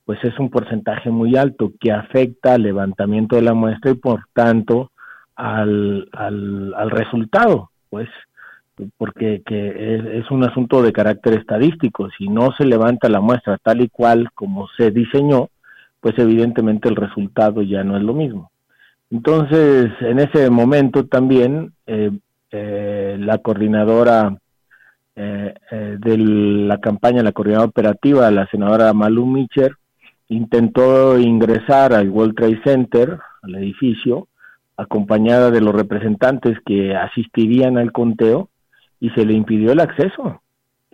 S17: pues es un porcentaje muy alto que afecta al levantamiento de la muestra y por tanto al, al, al resultado, pues porque que es, un asunto de carácter estadístico. Si no se levanta la muestra tal y cual como se diseñó, pues evidentemente el resultado ya no es lo mismo. Entonces, en ese momento también eh, eh, la coordinadora eh, de la campaña, la coordinadora operativa, la senadora Malu Mitcher, intentó ingresar al World Trade Center, al edificio, acompañada de los representantes que asistirían al conteo, y se le impidió el acceso.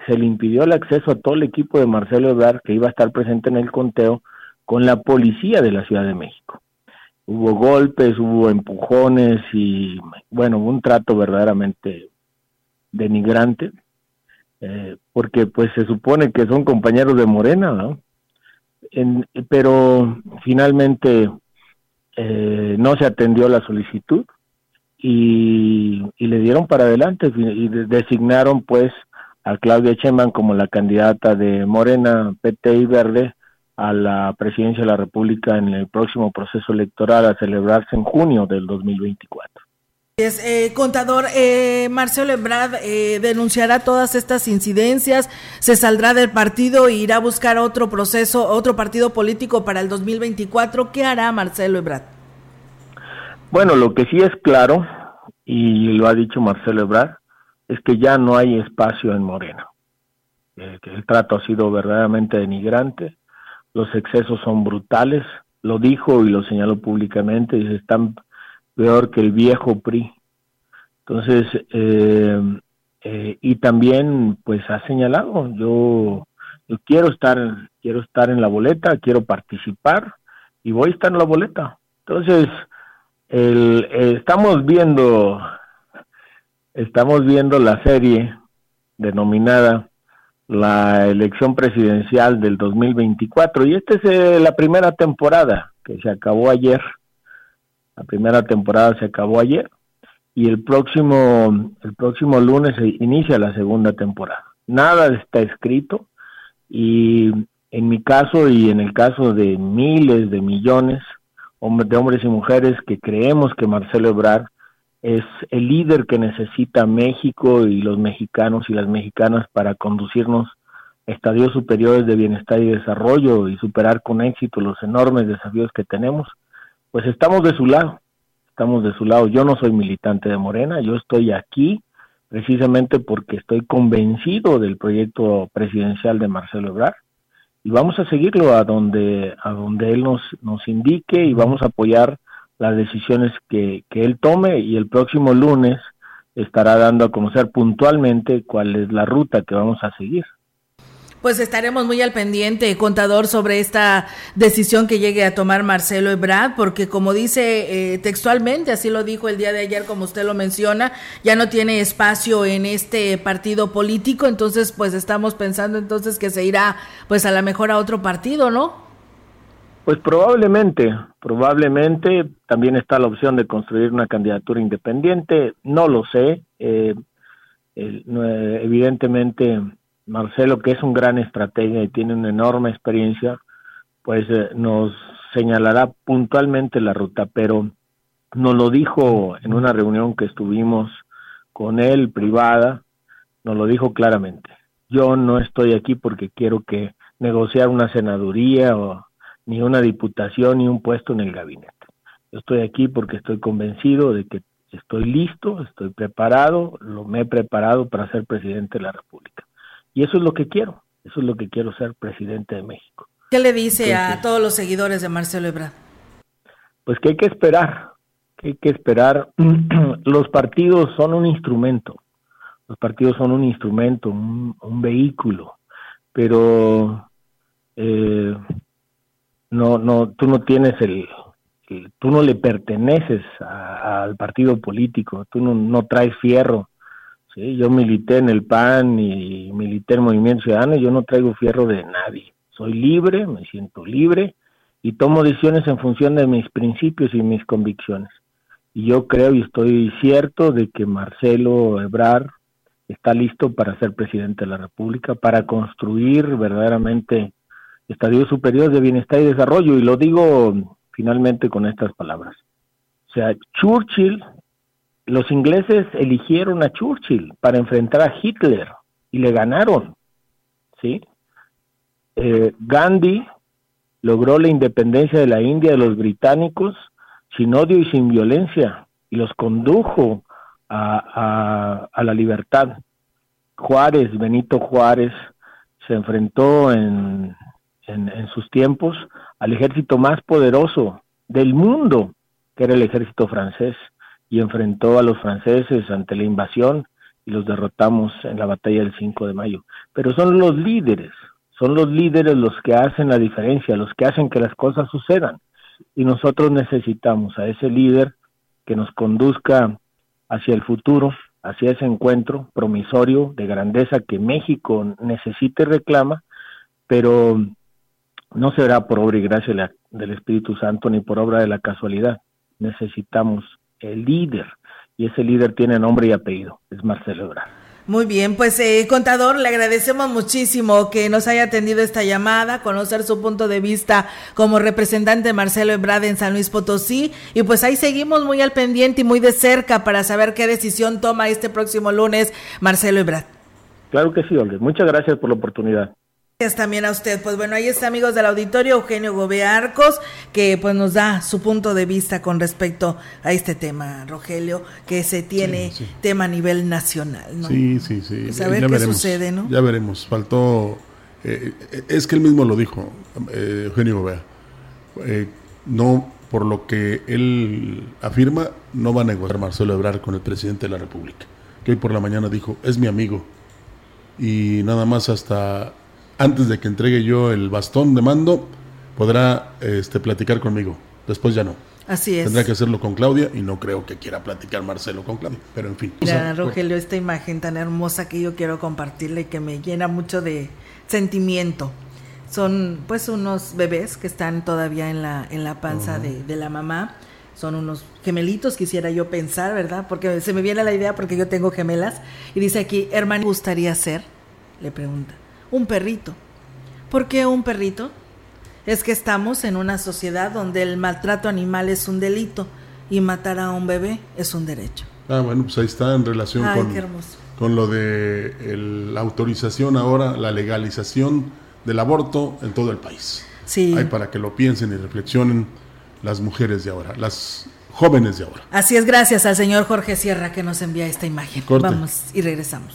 S17: Se le impidió el acceso a todo el equipo de Marcelo Ebrard que iba a estar presente en el conteo con la policía de la Ciudad de México. Hubo golpes, hubo empujones y, bueno, un trato verdaderamente denigrante, eh, porque pues se supone que son compañeros de Morena, ¿no? pero finalmente eh, no se atendió la solicitud y, le dieron para adelante y designaron pues a Claudia Sheinbaum como la candidata de Morena, PT y Verde a la presidencia de la República en el próximo proceso electoral a celebrarse en junio del 2024.
S5: Es, eh, contador, eh, Marcelo Ebrard eh, denunciará todas estas incidencias, se saldrá del partido e irá a buscar otro proceso, otro partido político para el 2024. ¿Qué hará Marcelo Ebrard?
S17: Bueno, lo que sí es claro, y lo ha dicho Marcelo Ebrard, es que ya no hay espacio en Morena. Eh, que el trato ha sido verdaderamente denigrante, los excesos son brutales, lo dijo y lo señaló públicamente, y están peor que el viejo PRI. Entonces, eh, eh, y también pues ha señalado, yo, yo quiero estar, quiero estar en la boleta, quiero participar y voy a estar en la boleta. Entonces, el, eh, estamos viendo estamos viendo la serie denominada la elección presidencial del 2024 y esta es eh, la primera temporada que se acabó ayer. La primera temporada se acabó ayer. Y el próximo el próximo lunes se inicia la segunda temporada. Nada está escrito. Y en mi caso y en el caso de miles de millones de hombres y mujeres que creemos que Marcelo Ebrard es el líder que necesita México y los mexicanos y las mexicanas para conducirnos a estadios superiores de bienestar y desarrollo y superar con éxito los enormes desafíos que tenemos, pues estamos de su lado, estamos de su lado. Yo no soy militante de Morena, yo estoy aquí precisamente porque estoy convencido del proyecto presidencial de Marcelo Ebrard y vamos a seguirlo a donde a donde él nos nos indique y vamos a apoyar las decisiones que, que él tome y el próximo lunes estará dando a conocer puntualmente cuál es la ruta que vamos a seguir.
S5: Pues estaremos muy al pendiente, contador, sobre esta decisión que llegue a tomar Marcelo Ebrard, porque como dice eh, textualmente, así lo dijo el día de ayer, como usted lo menciona, ya no tiene espacio en este partido político, entonces pues estamos pensando entonces que se irá pues a la mejor a otro partido, ¿no?
S17: Pues probablemente, probablemente también está la opción de construir una candidatura independiente, no lo sé, eh, evidentemente Marcelo, que es un gran estratega y tiene una enorme experiencia, pues eh, nos señalará puntualmente la ruta, pero nos lo dijo en una reunión que estuvimos con él privada, nos lo dijo claramente. Yo no estoy aquí porque quiero que negociar una senaduría o ni una diputación ni un puesto en el gabinete. Yo estoy aquí porque estoy convencido de que estoy listo, estoy preparado, lo me he preparado para ser presidente de la República. Y eso es lo que quiero, eso es lo que quiero ser presidente de México.
S5: ¿Qué le dice a todos los seguidores de Marcelo Ebrard?
S17: Pues que hay que esperar, ¿Qué hay que esperar? <clears throat> Los partidos son un instrumento, los partidos son un instrumento, un, un vehículo, pero eh, no, no, tú no tienes el, tú no le perteneces a- al partido político, tú no, no traes fierro. Sí, yo milité en el PAN y milité en Movimiento Ciudadano y yo no traigo fierro de nadie. Soy libre, me siento libre y tomo decisiones en función de mis principios y mis convicciones. Y yo creo y estoy cierto de que Marcelo Ebrard está listo para ser presidente de la República, para construir verdaderamente estadios superiores de bienestar y desarrollo. Y lo digo finalmente con estas palabras. O sea, Churchill, los ingleses eligieron a Churchill para enfrentar a Hitler y le ganaron. ¿Sí? Eh, Gandhi logró la independencia de la India de los británicos sin odio y sin violencia y los condujo a, a- a la libertad. Juárez, Benito Juárez, se enfrentó en, en, en sus tiempos al ejército más poderoso del mundo, que era el ejército francés, y enfrentó a los franceses ante la invasión y los derrotamos en la batalla del 5 de mayo. Pero son los líderes, son los líderes los que hacen la diferencia, los que hacen que las cosas sucedan. Y nosotros necesitamos a ese líder que nos conduzca hacia el futuro, hacia ese encuentro promisorio de grandeza que México necesita y reclama, pero no será por obra y gracia la- del Espíritu Santo ni por obra de la casualidad. Necesitamos el líder y ese líder tiene nombre y apellido, es Marcelo Ebrard.
S5: Muy bien, pues eh, contador, le agradecemos muchísimo que nos haya atendido esta llamada, conocer su punto de vista como representante de Marcelo Ebrard en San Luis Potosí y pues ahí seguimos muy al pendiente y muy de cerca para saber qué decisión toma este próximo lunes Marcelo Ebrard.
S17: Claro que sí, Olga. Muchas gracias por la oportunidad.
S5: Gracias también a usted. Pues bueno, ahí está, amigos del auditorio, Eugenio Gobearcos, que pues nos da su punto de vista con respecto a este tema, Rogelio, que se tiene
S6: Sí, sí.
S5: tema a nivel nacional, ¿no?
S6: Sí, sí, sí.
S5: Pues a ver qué sucede, ¿no?
S6: Ya veremos. Faltó. eh, eh, es que él mismo lo dijo, eh, Eugenio Gobea. Eh, no, por lo que él afirma, no va a negociar Marcelo Ebrard con el presidente de la República. Que hoy por la mañana dijo, es mi amigo. Y nada más hasta antes de que entregue yo el bastón de mando, podrá este, platicar conmigo. Después ya no.
S5: Así es.
S6: Tendrá que hacerlo con Claudia y no creo que quiera platicar Marcelo con Claudia. Pero en fin. O
S5: Mira,
S6: sea,
S5: Rogelio, esta imagen tan hermosa que yo quiero compartirle y que me llena mucho de sentimiento. Son pues unos bebés que están todavía en la, en la panza de, de la mamá. Son unos gemelitos, quisiera yo pensar, ¿verdad? Porque se me viene la idea porque yo tengo gemelas. Y dice aquí, hermano, ¿gustaría ser? Le pregunta. Un perrito. ¿Por qué un perrito? Es que estamos en una sociedad donde el maltrato animal es un delito y matar a un bebé es un derecho.
S6: Ah, bueno, pues ahí está en relación
S5: Ay,
S6: con,
S5: qué
S6: con lo de el- la autorización ahora, la legalización del aborto en todo el país.
S5: Sí.
S6: Hay para que lo piensen y reflexionen las mujeres de ahora, las jóvenes de ahora.
S5: Así es, gracias al señor Jorge Sierra que nos envía esta imagen.
S6: Corte.
S5: Vamos y regresamos.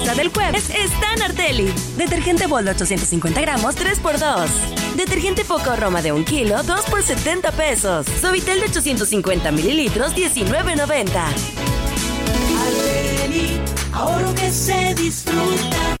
S18: del jueves está en Arteli. Detergente Bol de 850 gramos, 3x2. Detergente Poco Roma de 1 kilo, 2 por 70 pesos. Suavitel de 850 mililitros, 19.90.
S19: Arteli, ahorro que se disfruta.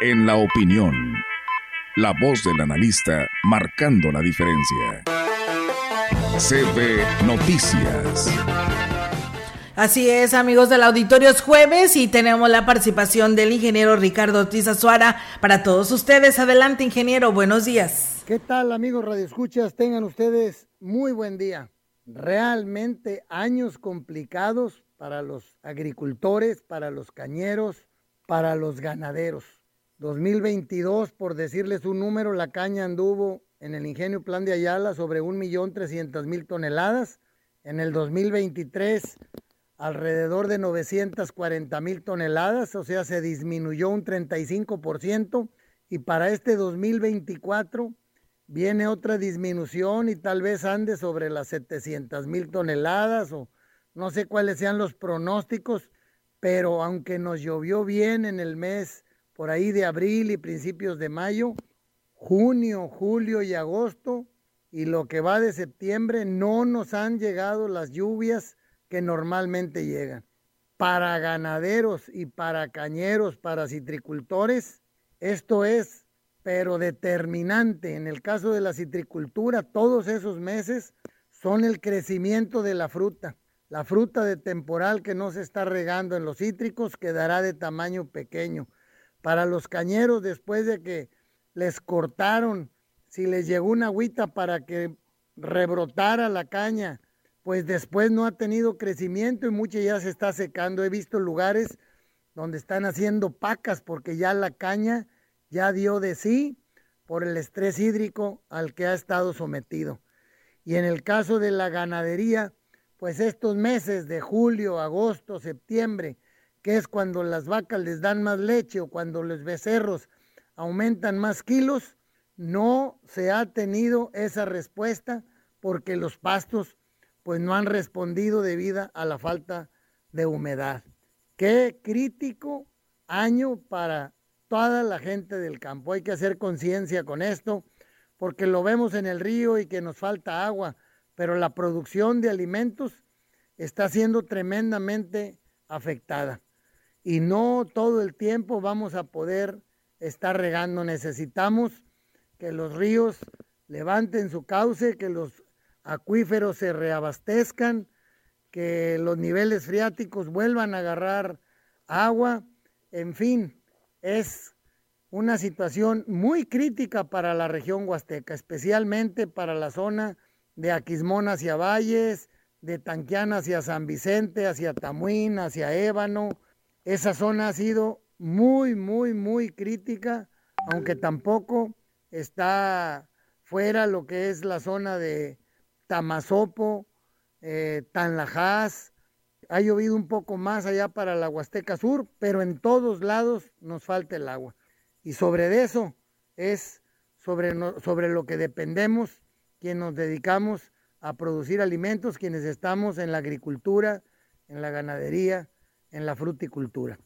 S11: En la opinión, la voz del analista marcando la diferencia. CB Noticias.
S5: Así es, amigos del auditorio, es jueves y tenemos la participación del ingeniero Ricardo Ortiz Azuara para todos ustedes. Adelante, ingeniero, buenos días.
S20: ¿Qué tal, amigos radioescuchas? Tengan ustedes muy buen día. Realmente años complicados para los agricultores, para los cañeros, para los ganaderos 2022, por decirles un número, la caña anduvo en el ingenio Plan de Ayala sobre 1.300.000 toneladas. En el 2023, alrededor de 940.000 toneladas, o sea, se disminuyó un 35%. Y para este 2024 viene otra disminución y tal vez ande sobre las 700.000 toneladas o no sé cuáles sean los pronósticos, pero aunque nos llovió bien en el mes por ahí de abril y principios de mayo, junio, julio y agosto, y lo que va de septiembre, no nos han llegado las lluvias que normalmente llegan. Para ganaderos y para cañeros, para citricultores, esto es, pero determinante. En el caso de la citricultura, todos esos meses son el crecimiento de la fruta. La fruta de temporal que no se está regando en los cítricos quedará de tamaño pequeño para los cañeros después de que les cortaron, si les llegó una agüita para que rebrotara la caña, pues después no ha tenido crecimiento y mucho ya se está secando. He visto lugares donde están haciendo pacas porque ya la caña ya dio de sí por el estrés hídrico al que ha estado sometido. Y en el caso de la ganadería, pues estos meses de julio, agosto, septiembre, que es cuando las vacas les dan más leche o cuando los becerros aumentan más kilos, no se ha tenido esa respuesta porque los pastos pues no han respondido debido a la falta de humedad. Qué crítico año para toda la gente del campo. Hay que hacer conciencia con esto porque lo vemos en el río y que nos falta agua, pero la producción de alimentos está siendo tremendamente afectada y no todo el tiempo vamos a poder estar regando. Necesitamos que los ríos levanten su cauce, que los acuíferos se reabastezcan, que los niveles freáticos vuelvan a agarrar agua. En fin, es una situación muy crítica para la región huasteca, especialmente para la zona de Aquismón hacia Valles, de Tanquián hacia San Vicente, hacia Tamuín, hacia Ébano, esa zona ha sido muy, muy, muy crítica, aunque tampoco está fuera lo que es la zona de Tamazopo, eh, Tanlajás. Ha llovido un poco más allá para la Huasteca Sur, pero en todos lados nos falta el agua. Y sobre eso es sobre, sobre lo que dependemos, quienes nos dedicamos a producir alimentos, quienes estamos en la agricultura, en la ganadería, en la fruticultura.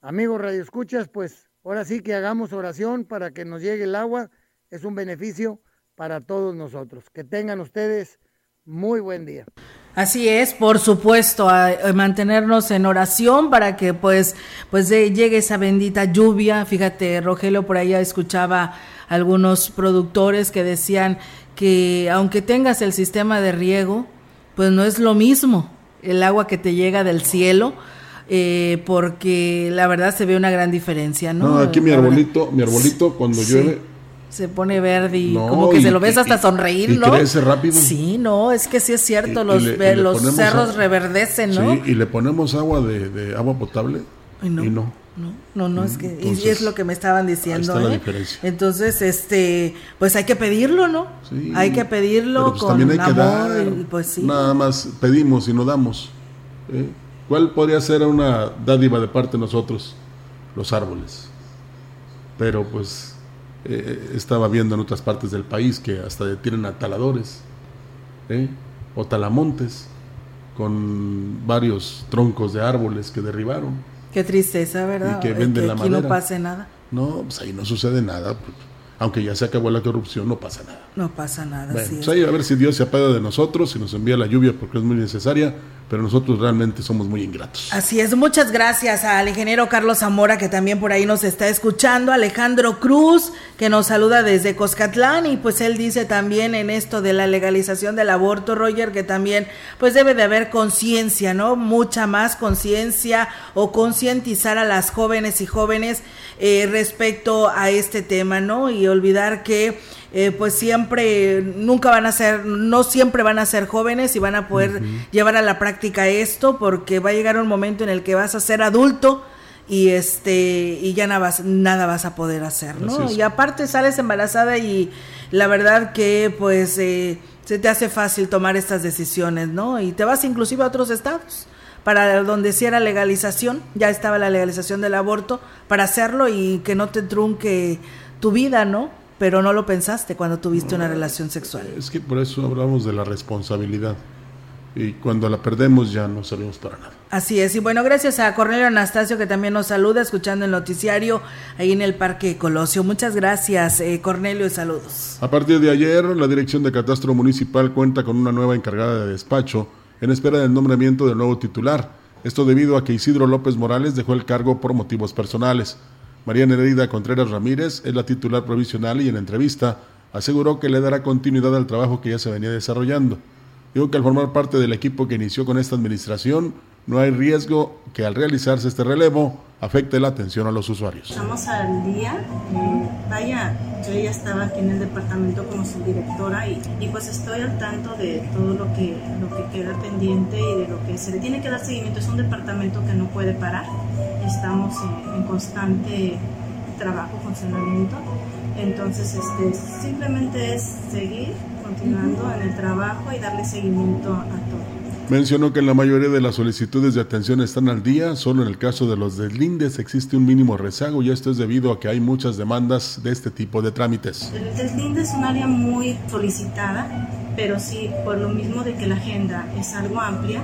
S20: Amigos radioescuchas, pues ahora sí que hagamos oración para que nos llegue el agua. Es un beneficio para todos nosotros. Que tengan ustedes muy buen día.
S5: Así es, por supuesto, a, mantenernos en oración para que pues pues llegue esa bendita lluvia. Fíjate, Rogelio por allá escuchaba algunos productores que decían que aunque tengas el sistema de riego, pues no es lo mismo el agua que te llega del cielo eh, porque la verdad se ve una gran diferencia, ¿no?
S21: No, aquí mi arbolito, mi arbolito cuando llueve
S5: se pone verde y como que se lo ves hasta sonreír, y
S21: ¿no? crece rápido.
S5: Sí, no, es que sí es cierto, los, los cerros reverdecen, ¿no?
S21: Sí, y le ponemos agua de, agua potable y no. no.
S5: No, no, es que y es lo que me estaban diciendo. ¿eh? Entonces, este, pues hay que pedirlo, ¿no? Sí, hay que pedirlo pues con amor, pues sí.
S21: Nada más pedimos y no damos. ¿eh?
S6: ¿Cuál podría ser una dádiva de parte de nosotros? Los árboles. Pero pues eh, estaba viendo en otras partes del país que hasta tienen ataladores ¿eh? o talamontes con varios troncos de árboles que derribaron.
S5: Qué tristeza, ¿verdad?
S6: Y que venden
S5: que
S6: la
S5: aquí
S6: madera.
S5: no pase nada.
S6: No, pues ahí no sucede nada. Aunque ya se acabó la corrupción, no pasa nada.
S5: No pasa nada.
S6: Bueno,
S5: sí
S6: pues
S5: es.
S6: ahí a ver si Dios se apaga de nosotros y nos envía la lluvia porque es muy necesaria, pero nosotros realmente somos muy ingratos.
S5: Así es, muchas gracias al ingeniero Carlos Zamora que también por ahí nos está escuchando, Alejandro Cruz que nos saluda desde Coscatlán y pues él dice también en esto de la legalización del aborto, Roger, que también pues debe de haber conciencia, ¿no? Mucha más conciencia o concientizar a las jóvenes y jóvenes eh, respecto a este tema, ¿no? Y olvidar que eh, pues siempre, nunca van a ser, no siempre van a ser jóvenes y van a poder llevar a la práctica esto porque va a llegar un momento en el que vas a ser adulto y este y ya nada vas, nada vas a poder hacer, ¿no? Y aparte sales embarazada y la verdad que pues eh, se te hace fácil tomar estas decisiones, ¿no? Y te vas inclusive a otros estados para donde sí era legalización, ya estaba la legalización del aborto, para hacerlo y que no te trunque tu vida, ¿no? Pero no lo pensaste cuando tuviste una relación sexual.
S6: Es que por eso hablamos de la responsabilidad. Y cuando la perdemos ya no servimos para nada.
S5: Así es, y bueno, gracias a Cornelio Anastasio que también nos saluda escuchando el noticiario ahí en el Parque Colosio. Muchas gracias, eh, Cornelio, y saludos.
S6: A partir de ayer, la Dirección de Catastro Municipal cuenta con una nueva encargada de despacho en espera del nombramiento del nuevo titular. Esto debido a que Isidro López Morales dejó el cargo por motivos personales. María Nereida Contreras Ramírez es la titular provisional y en entrevista aseguró que le dará continuidad al trabajo que ya se venía desarrollando. Digo que al formar parte del equipo que inició con esta administración, no hay riesgo que al realizarse este relevo afecte la atención a los usuarios.
S22: Estamos al día. eh, vaya, yo ya estaba aquí en el departamento como subdirectora y, y pues estoy al tanto de todo lo que, lo que queda pendiente y de lo que se le tiene que dar seguimiento. Es un departamento que no puede parar. Estamos en, en constante trabajo, funcionamiento. Entonces, este, simplemente es seguir continuando en el trabajo y darle seguimiento a todo.
S6: Mencionó que en la mayoría de las solicitudes de atención están al día, solo en el caso de los deslindes existe un mínimo rezago y esto es debido a que hay muchas demandas de este tipo de trámites.
S22: El deslinde es un área muy solicitada, pero sí, por lo mismo de que la agenda es algo amplia,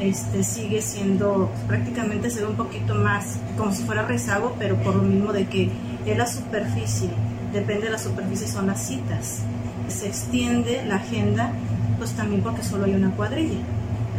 S22: este, sigue siendo, prácticamente se ve un poquito más como si fuera rezago, pero por lo mismo de que es la superficie, depende de la superficie, son las citas. Se extiende la agenda, pues también porque solo hay una cuadrilla.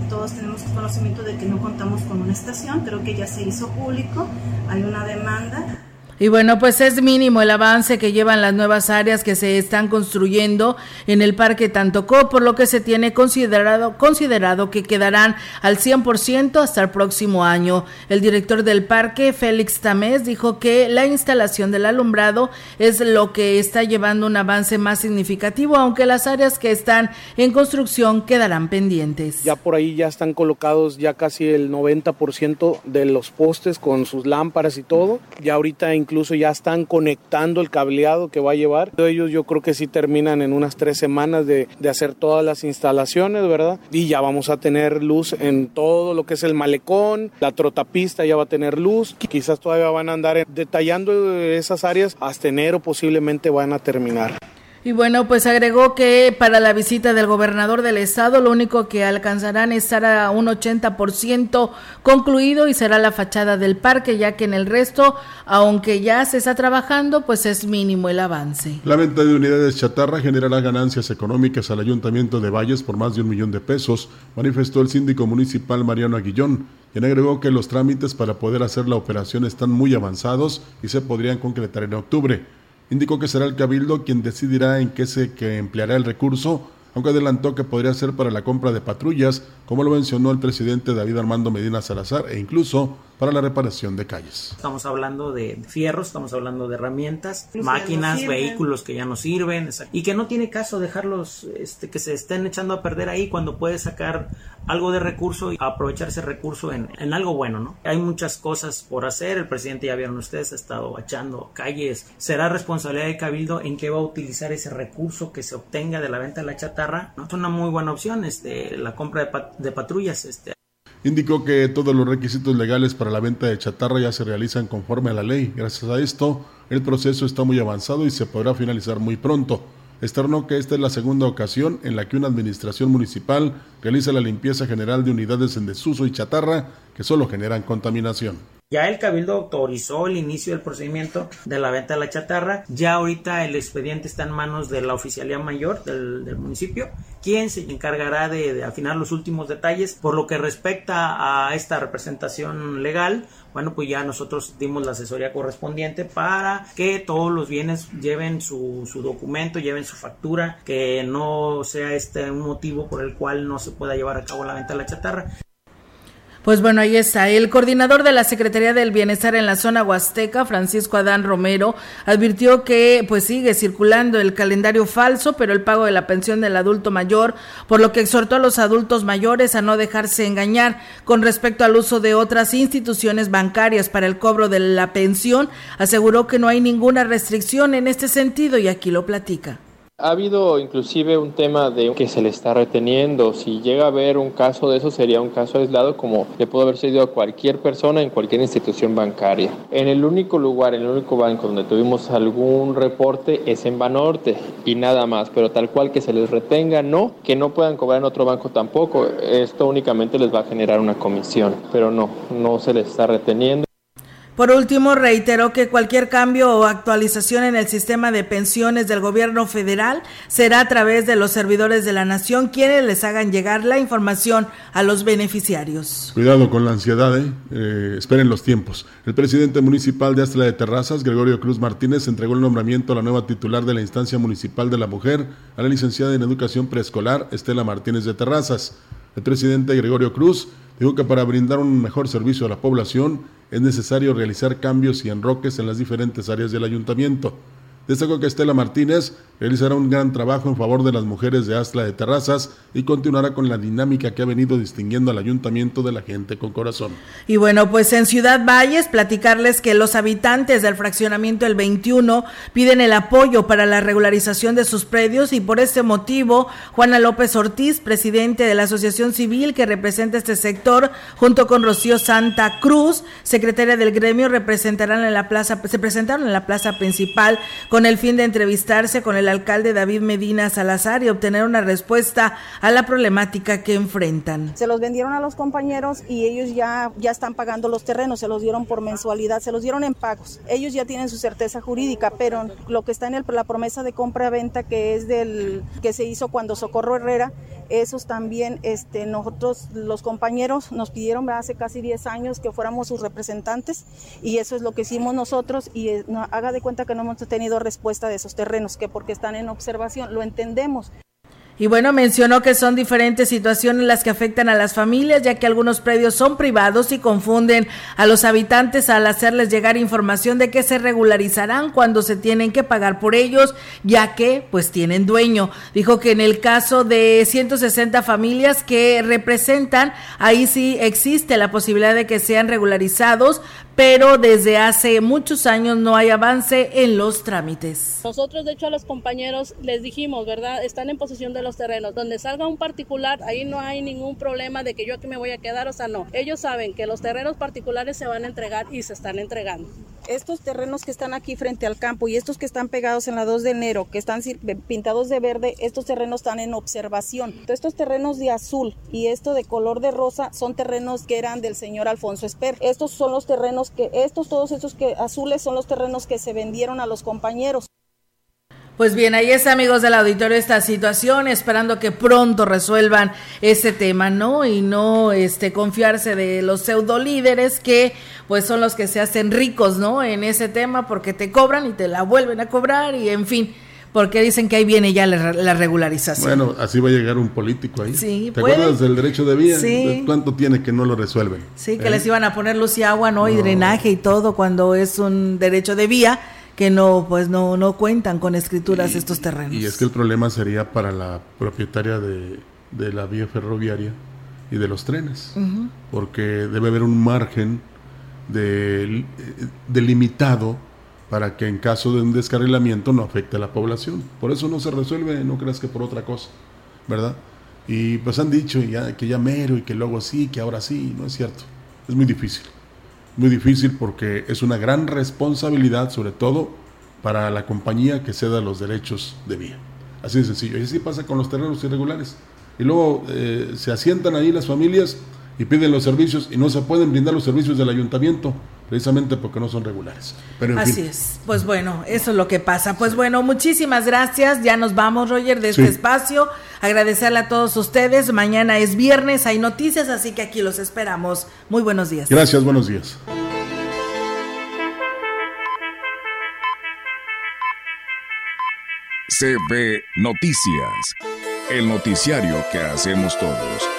S22: Todos tenemos conocimiento de que no contamos con una estación, creo que ya se hizo público, hay una demanda.
S5: Y bueno, pues es mínimo el avance que llevan las nuevas áreas que se están construyendo en el Parque Tantocó, por lo que se tiene considerado, considerado que quedarán al 100% hasta el próximo año. El director del parque, Félix Tamés, dijo que la instalación del alumbrado es lo que está llevando un avance más significativo, aunque las áreas que están en construcción quedarán pendientes.
S23: Ya por ahí ya están colocados ya casi el 90% de los postes con sus lámparas y todo. Ya ahorita incluso ya están conectando el cableado que va a llevar. Ellos yo creo que sí terminan en unas tres semanas de, de hacer todas las instalaciones, ¿verdad? Y ya vamos a tener luz en todo lo que es el malecón, la trotapista ya va a tener luz. Quizás todavía van a andar detallando esas áreas hasta enero posiblemente van a terminar.
S5: Y bueno, pues agregó que para la visita del gobernador del estado lo único que alcanzarán estará un 80% concluido y será la fachada del parque, ya que en el resto, aunque ya se está trabajando, pues es mínimo el avance.
S6: La venta de unidades chatarra generará ganancias económicas al Ayuntamiento de Valles por más de un millón de pesos, manifestó el síndico municipal Mariano Aguillón, quien agregó que los trámites para poder hacer la operación están muy avanzados y se podrían concretar en octubre. Indicó que será el Cabildo quien decidirá en qué se empleará el recurso, aunque adelantó que podría ser para la compra de patrullas, como lo mencionó el presidente David Armando Medina Salazar, e incluso para la reparación de calles.
S24: Estamos hablando de fierros, estamos hablando de herramientas,
S22: no
S24: máquinas, vehículos que ya no sirven y que no tiene caso dejarlos este, que se estén echando a perder ahí cuando puedes sacar algo de recurso y aprovechar ese recurso en, en algo bueno, ¿no? Hay muchas cosas por hacer, el presidente ya vieron ustedes, ha estado echando calles, será responsabilidad de Cabildo en qué va a utilizar ese recurso que se obtenga de la venta de la chatarra, ¿no? Es una muy buena opción, este, la compra de, pat- de patrullas, este,
S6: Indicó que todos los requisitos legales para la venta de chatarra ya se realizan conforme a la ley. Gracias a esto, el proceso está muy avanzado y se podrá finalizar muy pronto. Externó que esta es la segunda ocasión en la que una administración municipal realiza la limpieza general de unidades en desuso y chatarra que solo generan contaminación.
S24: Ya el Cabildo autorizó el inicio del procedimiento de la venta de la chatarra. Ya ahorita el expediente está en manos de la Oficialía Mayor del, municipio, quien se encargará de, afinar los últimos detalles. Por lo que respecta a esta representación legal, bueno, pues ya nosotros dimos la asesoría correspondiente para que todos los bienes lleven su, su documento, lleven su factura, que no sea este un motivo por el cual no se pueda llevar a cabo la venta de la chatarra.
S5: Pues bueno, ahí está. El coordinador de la Secretaría del Bienestar en la zona huasteca, Francisco Adán Romero, advirtió que pues sigue circulando el calendario falso, pero el pago de la pensión del adulto mayor, por lo que exhortó a los adultos mayores a no dejarse engañar con respecto al uso de otras instituciones bancarias para el cobro de la pensión. Aseguró que no hay ninguna restricción en este sentido y aquí lo platica.
S25: Ha habido inclusive un tema de que se le está reteniendo. Si llega a haber un caso de eso, sería un caso aislado como le pudo haber sucedido a cualquier persona en cualquier institución bancaria. En el único lugar, en el único banco donde tuvimos algún reporte es en Banorte y nada más, pero tal cual que se les retenga, no, que no puedan cobrar en otro banco tampoco. Esto únicamente les va a generar una comisión, pero no, no se les está reteniendo.
S5: Por último, reiteró que cualquier cambio o actualización en el sistema de pensiones del gobierno federal será a través de los servidores de la nación quienes les hagan llegar la información a los beneficiarios.
S6: Cuidado con la ansiedad, ¿eh? Eh, esperen los tiempos. El presidente municipal de Astla de Terrazas, Gregorio Cruz Martínez, entregó el nombramiento a la nueva titular de la instancia municipal de la mujer, a la licenciada en educación preescolar, Estela Martínez de Terrazas. El presidente Gregorio Cruz dijo que para brindar un mejor servicio a la población es necesario realizar cambios y enroques en las diferentes áreas del ayuntamiento. Destacó que Estela Martínez realizará un gran trabajo en favor de las mujeres de Astla de Terrazas y continuará con la dinámica que ha venido distinguiendo al ayuntamiento de la gente con corazón.
S5: Y bueno, pues en Ciudad Valles platicarles que los habitantes del fraccionamiento el 21 piden el apoyo para la regularización de sus predios y por este motivo Juana López Ortiz, presidente de la Asociación Civil que representa este sector, junto con Rocío Santa Cruz, secretaria del gremio, representarán en la plaza, se presentaron en la plaza principal con con el fin de entrevistarse con el alcalde David Medina Salazar y obtener una respuesta a la problemática que enfrentan.
S26: Se los vendieron a los compañeros y ellos ya, ya están pagando los terrenos, se los dieron por mensualidad, se los dieron en pagos. Ellos ya tienen su certeza jurídica, pero lo que está en el, la promesa de compra-venta que es del que se hizo cuando Socorro Herrera, esos también este, nosotros los compañeros nos pidieron hace casi 10 años que fuéramos sus representantes y eso es lo que hicimos nosotros y eh, haga de cuenta que no hemos tenido respuesta de esos terrenos, que porque están en observación, lo entendemos.
S5: Y bueno, mencionó que son diferentes situaciones las que afectan a las familias, ya que algunos predios son privados y confunden a los habitantes al hacerles llegar información de que se regularizarán cuando se tienen que pagar por ellos, ya que pues tienen dueño. Dijo que en el caso de 160 familias que representan, ahí sí existe la posibilidad de que sean regularizados, pero desde hace muchos años no hay avance en los trámites.
S27: Nosotros, de hecho, a los compañeros les dijimos, ¿verdad? Están en posesión de los terrenos. Donde salga un particular, ahí no hay ningún problema de que yo aquí me voy a quedar, o sea, no. Ellos saben que los terrenos particulares se van a entregar y se están entregando.
S26: Estos terrenos que están aquí frente al campo y estos que están pegados en la 2 de enero, que están pintados de verde, estos terrenos están en observación. Estos terrenos de azul y esto de color de rosa son terrenos que eran del señor Alfonso Esper. Estos son los terrenos que estos, todos estos que azules son los terrenos que se vendieron a los compañeros.
S5: Pues bien, ahí está, amigos del auditorio, esta situación, esperando que pronto resuelvan ese tema, ¿no? Y no este confiarse de los pseudo líderes que pues son los que se hacen ricos, ¿no? En ese tema porque te cobran y te la vuelven a cobrar y en fin porque dicen que ahí viene ya la, regularización.
S6: Bueno, así va a llegar un político ahí. Sí, ¿Te acuerdas del derecho de vía? Sí. ¿Cuánto tiene que no lo resuelven?
S5: Sí, que les ¿Eh? iban a poner luz y agua, ¿no? Y drenaje y todo cuando es un derecho de vía que no pues no no cuentan con escrituras estos terrenos.
S6: Y es que el problema sería para la propietaria de, de la vía ferroviaria y de los trenes, porque debe haber un margen de, delimitado para que en caso de un descarrilamiento no afecte a la población. Por eso no se resuelve, no creas que por otra cosa, ¿verdad? Y pues han dicho ya, que ya mero y que luego sí, que ahora sí, no es cierto. Es muy difícil. Muy difícil porque es una gran responsabilidad, sobre todo para la compañía que ceda los derechos de vía. Así de sencillo. Y así pasa con los terrenos irregulares. Y luego eh, se asientan ahí las familias y piden los servicios y no se pueden brindar los servicios del ayuntamiento precisamente porque no son regulares. Pero
S5: Así es. Pues bueno, eso es lo que pasa. Pues bueno, muchísimas gracias. Ya nos vamos, Roger, de este espacio. Agradecerle a todos ustedes. Mañana es viernes, hay noticias, así que aquí los esperamos. Muy buenos días.
S6: Gracias, buenos días.
S11: CB Noticias, el noticiario que hacemos todos.